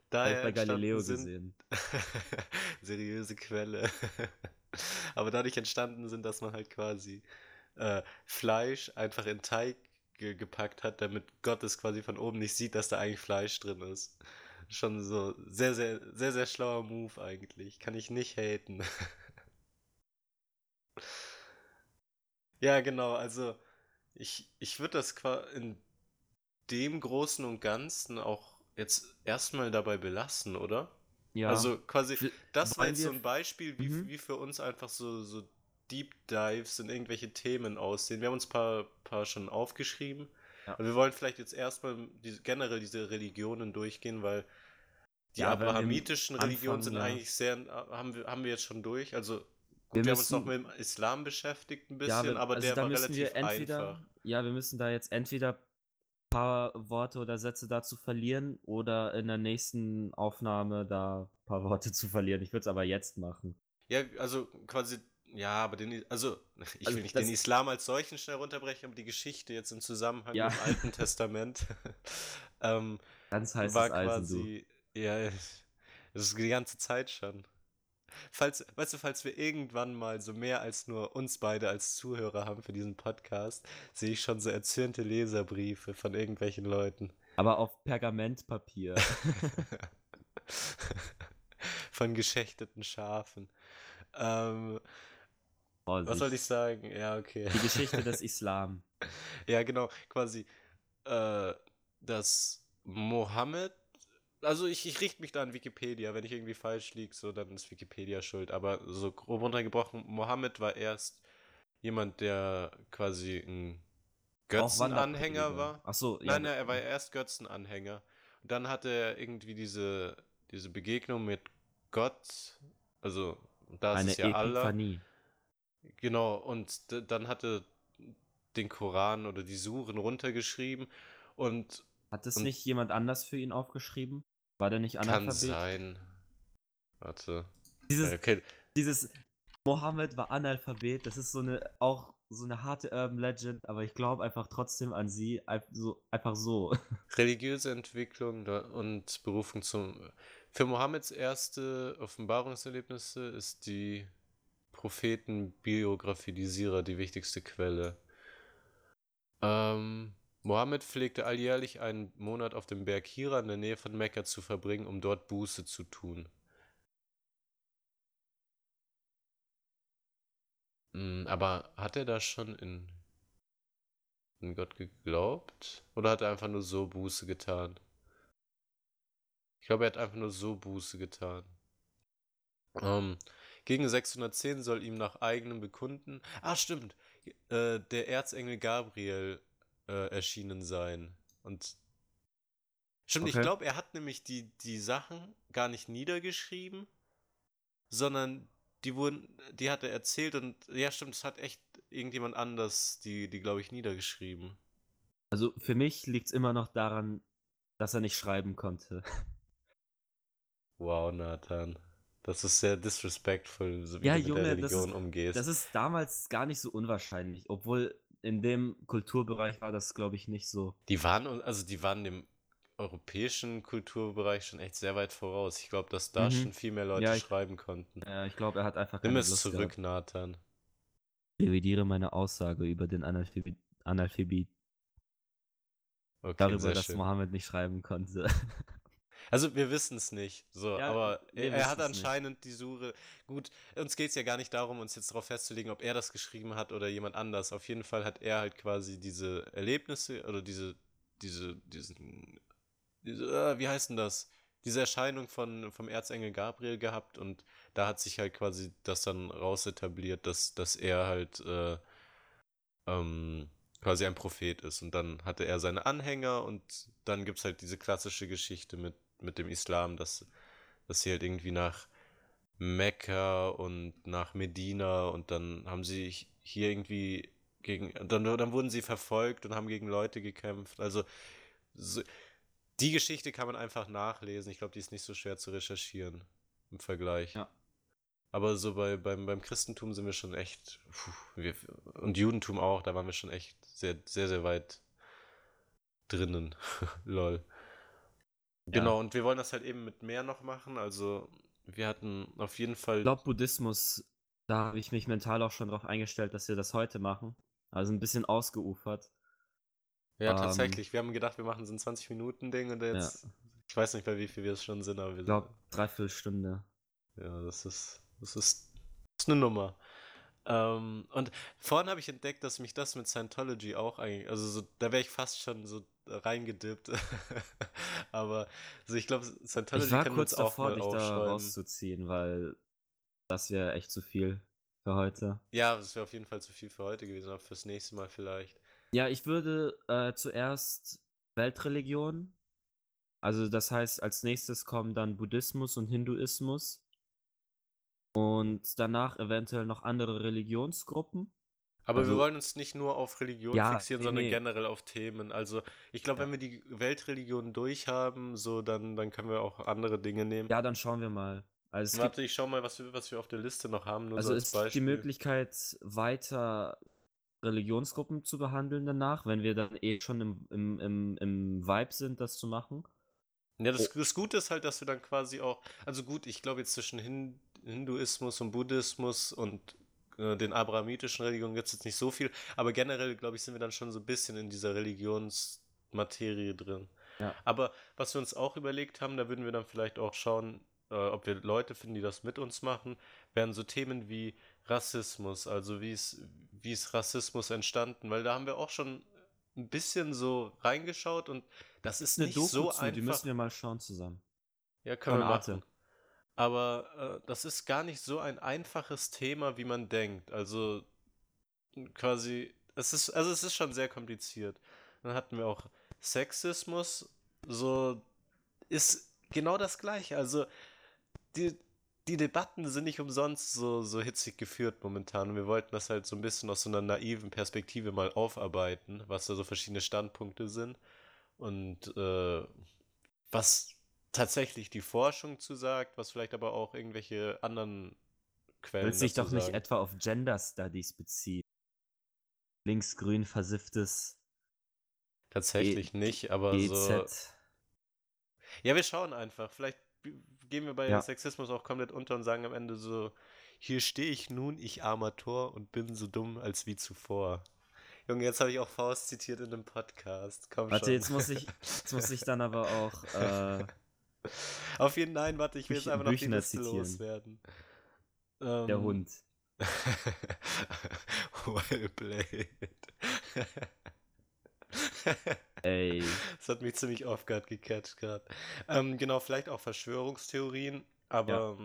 Daher bei Galileo gesehen. seriöse Quelle. Aber dadurch entstanden sind, dass man halt quasi äh, Fleisch einfach in Teig ge gepackt hat, damit Gott es quasi von oben nicht sieht, dass da eigentlich Fleisch drin ist. Schon so sehr, sehr, sehr, sehr schlauer Move eigentlich. Kann ich nicht haten. ja, genau, also ich, ich würde das in dem Großen und Ganzen auch jetzt erstmal dabei belassen, oder? Ja, Also quasi, das war jetzt so ein Beispiel, wie, Mhm. wie für uns einfach so, so Deep Dives in irgendwelche Themen aussehen. Wir haben uns ein paar, paar schon aufgeschrieben. Ja. Und wir wollen vielleicht jetzt erstmal diese, generell diese Religionen durchgehen, weil die Ja, abrahamitischen Religionen sind ja. eigentlich sehr, haben wir, haben wir jetzt schon durch. Also gut, Wir wir, haben uns noch müssen- mit dem Islam beschäftigt ein ja, bisschen, wir- aber also der war müssen relativ entweder, einfach. ja, wir müssen da jetzt entweder paar Worte oder Sätze dazu verlieren oder in der nächsten Aufnahme da ein paar Worte zu verlieren. Ich würde es aber jetzt machen. Ja, also quasi, ja, aber den, also ich Also will nicht den Islam als solchen schnell runterbrechen, aber die Geschichte jetzt im Zusammenhang Ja. mit dem Alten Testament ähm, Ganz heißes war Eisen, du. quasi, ja, das ist die ganze Zeit schon. Falls, weißt du, falls wir irgendwann mal so mehr als nur uns beide als Zuhörer haben für diesen Podcast, sehe ich schon so erzürnte Leserbriefe von irgendwelchen Leuten. Aber auf Pergamentpapier. von geschächteten Schafen. Ähm, was soll Vorsicht. ich sagen? Ja, okay. Die Geschichte des Islam. Ja, genau, quasi, äh, dass Mohammed, also ich, ich richte mich da an Wikipedia, wenn ich irgendwie falsch liege, so, dann ist Wikipedia schuld, aber so grob runtergebrochen, Mohammed war erst jemand, der quasi ein Götzenanhänger war. Ach so, ja. Nein, nein, er war erst Götzenanhänger. Und dann hatte er irgendwie diese, diese Begegnung mit Gott, also da ist es ja Allah. Epiphanie. Genau, und dann hatte den Koran oder die Suren runtergeschrieben und Hat es nicht jemand anders für ihn aufgeschrieben? War der nicht kann Analphabet? sein. Warte. Dieses, Okay. dieses Mohammed war Analphabet, das ist so eine, auch so eine harte Urban Legend, aber ich glaube einfach trotzdem an sie, so, einfach so. Religiöse Entwicklung und Berufung zum. Für Mohammeds erste Offenbarungserlebnisse ist die Prophetenbiografie, die Sira, die wichtigste Quelle. Ähm, Mohammed pflegte alljährlich einen Monat auf dem Berg Hira in der Nähe von Mekka zu verbringen, um dort Buße zu tun. Mm, Aber hat er da schon in an Gott geglaubt? Oder hat er einfach nur so Buße getan? Ich glaube, er hat einfach nur so Buße getan. Ähm, gegen 610 soll ihm nach eigenem Bekunden. Ah, stimmt. Äh, der Erzengel Gabriel äh, erschienen sein. Und. Stimmt, ich Okay. glaube, er hat nämlich die, die Sachen gar nicht niedergeschrieben, sondern die wurden, die hat er erzählt und ja, stimmt, es hat echt irgendjemand anders die, die glaube ich, niedergeschrieben. Also für mich liegt es immer noch daran, dass er nicht schreiben konnte. Wow, Nathan. Das ist sehr disrespectful, so wie Ja, du mit der Junge, das Religion ist- umgehst. Das ist damals gar nicht so unwahrscheinlich, obwohl in dem Kulturbereich war das, glaube ich, nicht so. Die waren, also die waren dem europäischen Kulturbereich schon echt sehr weit voraus. Ich glaube, dass da Mhm. schon viel mehr Leute Ja, ich- schreiben konnten. Äh, ich glaube, er hat einfach Nimm es Lust zurück, gehabt. Nathan. Ich revidiere meine Aussage über den Analphabet, Analphabet Okay, darüber, dass. Mohammed nicht schreiben konnte. Also wir wissen es nicht. So, Ja, aber er, er hat wissen's nicht. anscheinend die Suche. Gut, uns geht es ja gar nicht darum, uns jetzt darauf festzulegen, ob er das geschrieben hat oder jemand anders. Auf jeden Fall hat er halt quasi diese Erlebnisse oder diese, diese, diesen, diese, äh, wie heißt denn das? Diese Erscheinung von, vom Erzengel Gabriel gehabt und da hat sich halt quasi das dann raus etabliert, dass, dass er halt äh, ähm, quasi ein Prophet ist. Und dann hatte er seine Anhänger und dann gibt es halt diese klassische Geschichte mit, mit dem Islam, dass, dass sie halt irgendwie nach Mekka und nach Medina und dann haben sie hier irgendwie gegen, dann, dann wurden sie verfolgt und haben gegen Leute gekämpft. Also so, die Geschichte kann man einfach nachlesen. Ich glaube, die ist nicht so schwer zu recherchieren im Vergleich. Ja. Aber so bei, beim, beim Christentum sind wir schon echt, puh, wir, und Judentum auch, da waren wir schon echt sehr, sehr, sehr weit drinnen. Lol. Genau, und wir wollen das halt eben mit mehr noch machen. Also, wir hatten auf jeden Fall. Ich glaube, Buddhismus, da habe ich mich mental auch schon drauf eingestellt, dass wir das heute machen. Also ein bisschen ausgeufert. ja, ähm, tatsächlich. Wir haben gedacht, wir machen so ein 20-Minuten-Ding und jetzt. Ich weiß nicht, bei wie viel wir es schon sind, aber wir Ich glaube, dreiviertel Stunde. Ja, das ist, das ist, das ist eine Nummer. Ähm, und vorhin habe ich entdeckt, dass mich das mit Scientology auch eigentlich, also so, da wäre ich fast schon so reingedippt. Aber also ich glaube, Scientology Ich war kurz davor, dich da rauszuziehen, weil das wäre echt zu viel für heute. Ja, das wäre auf jeden Fall zu viel für heute gewesen, aber fürs nächste Mal vielleicht. Ja, ich würde äh, zuerst Weltreligion. Also das heißt, als nächstes kommen dann Buddhismus und Hinduismus. Und danach eventuell noch andere Religionsgruppen. Aber wir Also- wollen uns nicht nur auf Religion Ja, fixieren, nee, sondern nee. generell auf Themen. Also ich glaube, Ja. wenn wir die Weltreligionen durchhaben, so dann, dann können wir auch andere Dinge nehmen. Ja, dann schauen wir mal. Also Warte, ich schau mal, was wir, was wir auf der Liste noch haben, also so als es gibt die. Möglichkeit, weiter Religionsgruppen zu behandeln danach, wenn wir dann eh schon im, im, im, im Vibe sind, das zu machen. Ja, das, Oh. das Gute ist halt, dass du dann quasi auch, also gut, ich glaube jetzt zwischen Hin Hinduismus und Buddhismus und den abrahamitischen Religionen gibt es jetzt nicht so viel, aber generell, glaube ich, sind wir dann schon so ein bisschen in dieser Religionsmaterie drin. Ja. Aber was wir uns auch überlegt haben, da würden wir dann vielleicht auch schauen, äh, ob wir Leute finden, die das mit uns machen, wären so Themen wie Rassismus, also wie ist, wie ist Rassismus entstanden, weil da haben wir auch schon ein bisschen so reingeschaut und das ist Eine nicht Doku so zu, die einfach. müssen wir mal schauen zusammen. Ja, können wir Von Arte. Aber äh, das ist gar nicht so ein einfaches Thema, wie man denkt. Also quasi, es ist, also es ist schon sehr kompliziert. Dann hatten wir auch Sexismus, so ist genau das Gleiche. Also die, die Debatten sind nicht umsonst so, so hitzig geführt momentan. Und wir wollten das halt so ein bisschen aus so einer naiven Perspektive mal aufarbeiten, was da so verschiedene Standpunkte sind. Und äh, was tatsächlich die Forschung zu sagt, was vielleicht aber auch irgendwelche anderen Quellen Willst dich dazu doch nicht sagen. etwa auf Gender Studies beziehen. Linksgrün versifftes Tatsächlich nicht, aber GZ. so. Ja, wir schauen einfach. Vielleicht gehen wir bei Ja. Sexismus auch komplett unter und sagen am Ende so: Hier stehe ich nun, ich armer Tor, und bin so dumm als wie zuvor. Junge, jetzt habe ich auch Faust zitiert in einem Podcast. Komm Warte, schon. jetzt muss ich, jetzt muss ich dann aber auch. Äh, Auf jeden Fall, nein, warte, ich will jetzt einfach noch die Liste loswerden. der Ähm, Hund. well played. Ey. Das hat mich ziemlich off guard gecatcht gerade. Ähm, genau, vielleicht auch Verschwörungstheorien, aber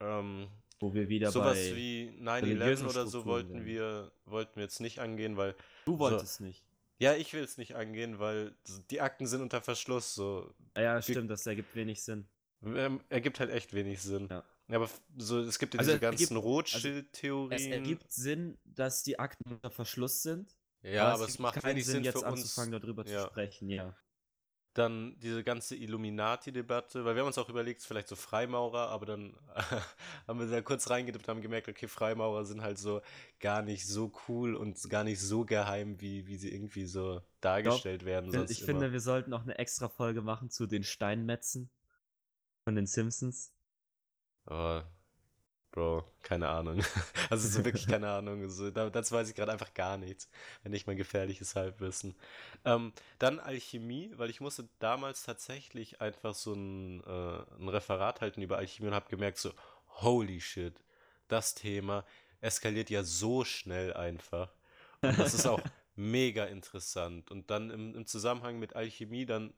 ähm, Wo wir wieder sowas bei. wie 9-11 religiösen oder so wollten wir, wollten wir jetzt nicht angehen, weil du wolltest nicht. Ja, ich will es nicht angehen, weil die Akten sind unter Verschluss. So Ah Ja, stimmt, das ergibt wenig Sinn. ähm, ergibt halt echt wenig Sinn. Ja. Aber so, es gibt ja Also diese es ganzen Es Rothschild-Theorien. ergibt Sinn, dass die Akten unter Verschluss sind. ja, aber es ergibt macht keinen wenig Sinn, Sinn jetzt für uns. anzufangen, darüber Ja. zu sprechen, ja. Dann diese ganze Illuminati-Debatte, weil wir haben uns auch überlegt, vielleicht so Freimaurer, aber dann haben wir da kurz reingedippt, haben gemerkt, okay, Freimaurer sind halt so gar nicht so cool und gar nicht so geheim, wie, wie sie irgendwie so dargestellt werden. Ich, sonst ich immer. finde, wir sollten noch eine extra Folge machen zu den Steinmetzen von den Simpsons. Oh, Bro, keine Ahnung. Also so wirklich keine Ahnung. So, da, dazu weiß ich gerade einfach gar nichts. Wenn nicht mal gefährliches Halbwissen. Ähm, dann Alchemie, weil ich musste damals tatsächlich einfach so ein, äh, ein Referat halten über Alchemie und habe gemerkt, so, holy shit, das Thema eskaliert ja so schnell einfach. Und das ist auch mega interessant. Und dann im, im Zusammenhang mit Alchemie dann,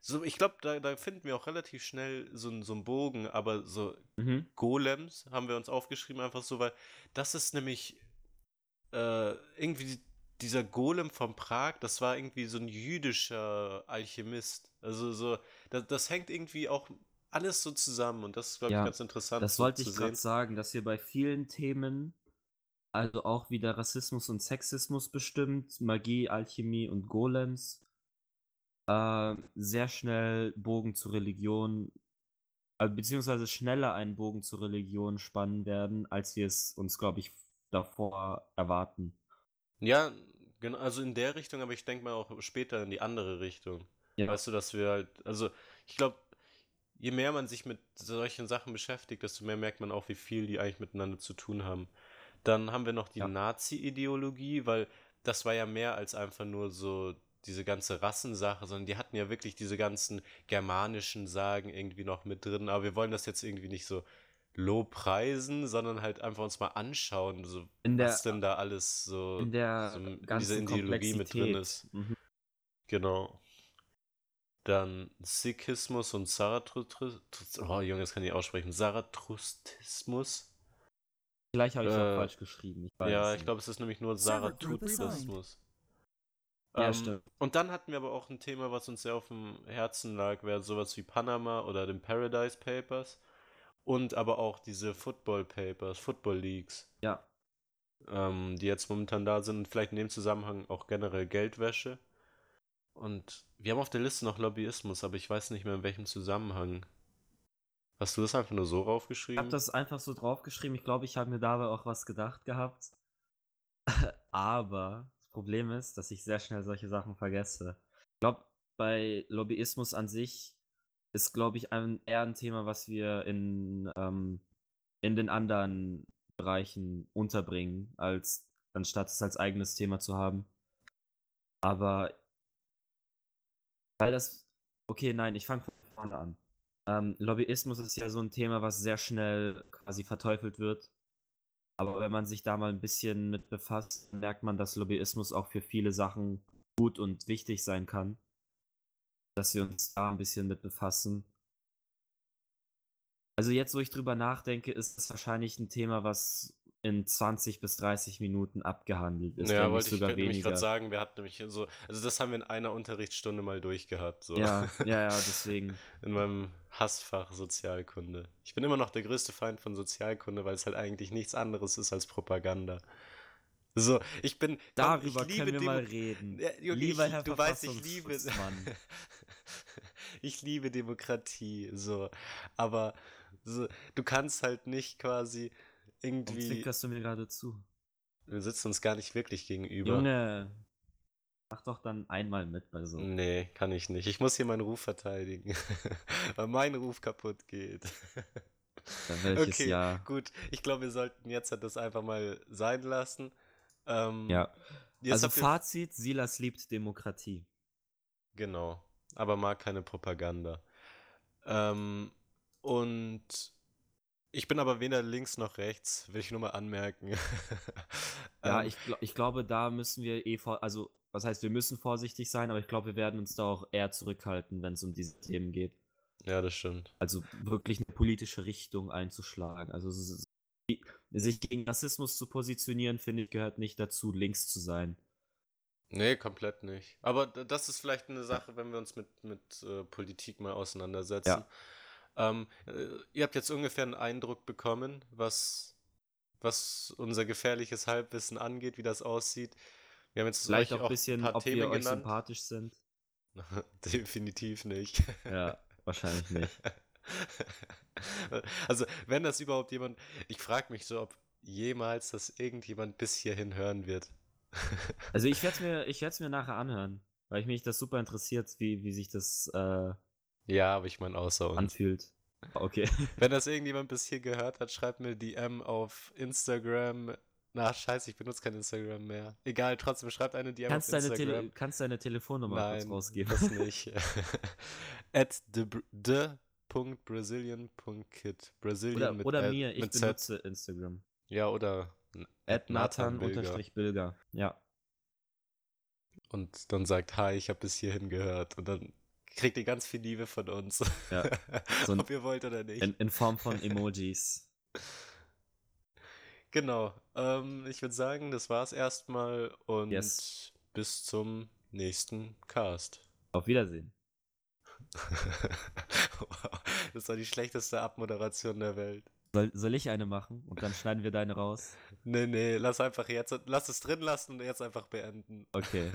so, ich glaube, da, da finden wir auch relativ schnell so, einen- so einen Bogen, aber so Mhm. Golems haben wir uns aufgeschrieben, einfach so, weil das ist nämlich äh, irgendwie dieser Golem von Prag, das war irgendwie so ein jüdischer Alchemist. Also so, das, das hängt irgendwie auch alles so zusammen und das ist, glaube ich, Ja, ganz interessant Das so wollte zu ich gerade sagen, dass wir bei vielen Themen, also auch wieder Rassismus und Sexismus bestimmt, Magie, Alchemie und Golems, äh, sehr schnell Bogen zur Religion, äh, beziehungsweise schneller einen Bogen zur Religion spannen werden, als wir es uns, glaube ich, davor erwarten. Ja, genau, also in der Richtung, aber ich denke mal auch später in die andere Richtung. Ja. Weißt du, dass wir halt, also ich glaube, je mehr man sich mit solchen Sachen beschäftigt, desto mehr merkt man auch, wie viel die eigentlich miteinander zu tun haben. Dann haben wir noch die Ja. Nazi-Ideologie, weil das war ja mehr als einfach nur so diese ganze Rassensache, sondern die hatten ja wirklich diese ganzen germanischen Sagen irgendwie noch mit drin. Aber wir wollen das jetzt irgendwie nicht so lobpreisen, sondern halt einfach uns mal anschauen, so In der, was denn da alles so, in der so dieser Ideologie mit drin ist. Mhm. Genau. Dann Sikhismus und Zarathustra. Oh, Junge, das kann ich aussprechen. Zarathustismus. Vielleicht habe ich es Äh, auch falsch geschrieben. Ich weiß Ja, ich glaube, es ist nämlich nur. Zarathustrismus. Ja, Ähm, und dann hatten wir aber auch ein Thema, was uns sehr auf dem Herzen lag, wäre sowas wie Panama oder den Paradise Papers. Und aber auch diese Football Papers, Football Leagues, Ja, ähm, die jetzt momentan da sind. Und vielleicht in dem Zusammenhang auch generell Geldwäsche. Und wir haben auf der Liste noch Lobbyismus, aber ich weiß nicht mehr in welchem Zusammenhang. Hast du das einfach nur so Ich raufgeschrieben? habe das einfach so draufgeschrieben. Ich glaube, ich habe mir dabei auch was gedacht gehabt. Aber Problem ist, dass ich sehr schnell solche Sachen vergesse. Ich glaube, bei Lobbyismus an sich ist, glaube ich, ein, eher ein Thema, was wir in, ähm, in den anderen Bereichen unterbringen, als anstatt es als eigenes Thema zu haben. Aber weil das. Okay, nein, ich fange von vorne an. Ähm, Lobbyismus ist ja so ein Thema, was sehr schnell quasi verteufelt wird. Aber wenn man sich da mal ein bisschen mit befasst, merkt man, dass Lobbyismus auch für viele Sachen gut und wichtig sein kann. Dass wir uns da ein bisschen mit befassen. Also jetzt, wo ich drüber nachdenke, ist es wahrscheinlich ein Thema, was in 20 bis 30 Minuten abgehandelt ist. ja, wollte ich nämlich gerade sagen, wir hatten nämlich so, also das haben wir in einer Unterrichtsstunde mal durchgehabt, so. Ja, ja, ja, deswegen. In meinem Hassfach Sozialkunde. Ich bin immer noch der größte Feind von Sozialkunde, weil es halt eigentlich nichts anderes ist als Propaganda. So, ich bin. Darüber ich liebe können wir mal Demo- reden. Ja, Junge, Lieber ich, Herr du weißt, ich liebe ich liebe Demokratie, so. Aber so, du kannst halt nicht quasi Irgendwie. zwinkerst du mir gerade zu? Wir sitzen uns gar nicht wirklich gegenüber. Junge, mach doch dann einmal mit bei so. Nee, kann ich nicht. Ich muss hier meinen Ruf verteidigen. weil mein Ruf kaputt geht. Dann welches Okay, Jahr? gut. Ich glaube, wir sollten jetzt das einfach mal sein lassen. Ähm, Ja. Also Fazit, Silas liebt Demokratie. Genau, aber mag keine Propaganda. Ähm, und ich bin aber weder links noch rechts, will ich nur mal anmerken. Ja, Ähm, ich, gl- ich glaube, da müssen wir eh vor, also was heißt, wir müssen vorsichtig sein, aber ich glaube, wir werden uns da auch eher zurückhalten, wenn es um diese Themen geht. ja, das stimmt. Also wirklich eine politische Richtung einzuschlagen. Also sich gegen Rassismus zu positionieren, finde ich, gehört nicht dazu, links zu sein. Nee, komplett nicht. Aber das ist vielleicht eine Sache, wenn wir uns mit, mit äh, Politik mal auseinandersetzen. Ähm, äh, ihr habt jetzt ungefähr einen Eindruck bekommen, was, was unser gefährliches Halbwissen angeht, wie das aussieht. Wir haben jetzt Vielleicht auch ein bisschen, paar ob wir Themen euch genannt. sympathisch sind. Definitiv nicht. Ja, wahrscheinlich nicht. Also, wenn das überhaupt jemand. Ich frage mich so, ob jemals das irgendjemand bis hierhin hören wird. Also ich werde es mir, ich mir nachher anhören, weil mich das super interessiert, wie, wie sich das äh, Ja, aber ich meine außer uns. anfühlt. Okay. Wenn das irgendjemand bis hier gehört hat, schreibt mir DM auf Instagram. Na, scheiße, ich benutze kein Instagram mehr. Egal, trotzdem schreibt eine DM kannst, auf deine Tele Instagram. kannst deine Telefonnummer kurz Nein, rausgeben. das nicht. At the, the .brazilian.kid. Brazilian Oder, mit, oder mir, ich mit Z. benutze Instagram. Ja, oder At Nathan Bilger. Nathan-Bilger. Ja. und dann sagt, hi, ich habe bis hierhin gehört. Und dann kriegt ihr ganz viel Liebe von uns. Ja, so Ob ihr wollt oder nicht. In, in Form von Emojis. Genau. Ähm, ich würde sagen, das war's erstmal und Yes. bis zum nächsten Cast. Auf Wiedersehen. wow, das war die schlechteste Abmoderation der Welt. Soll, soll ich eine machen und dann schneiden wir deine raus? Nee, nee, lass einfach jetzt, lass es drin lassen und jetzt einfach beenden. Okay.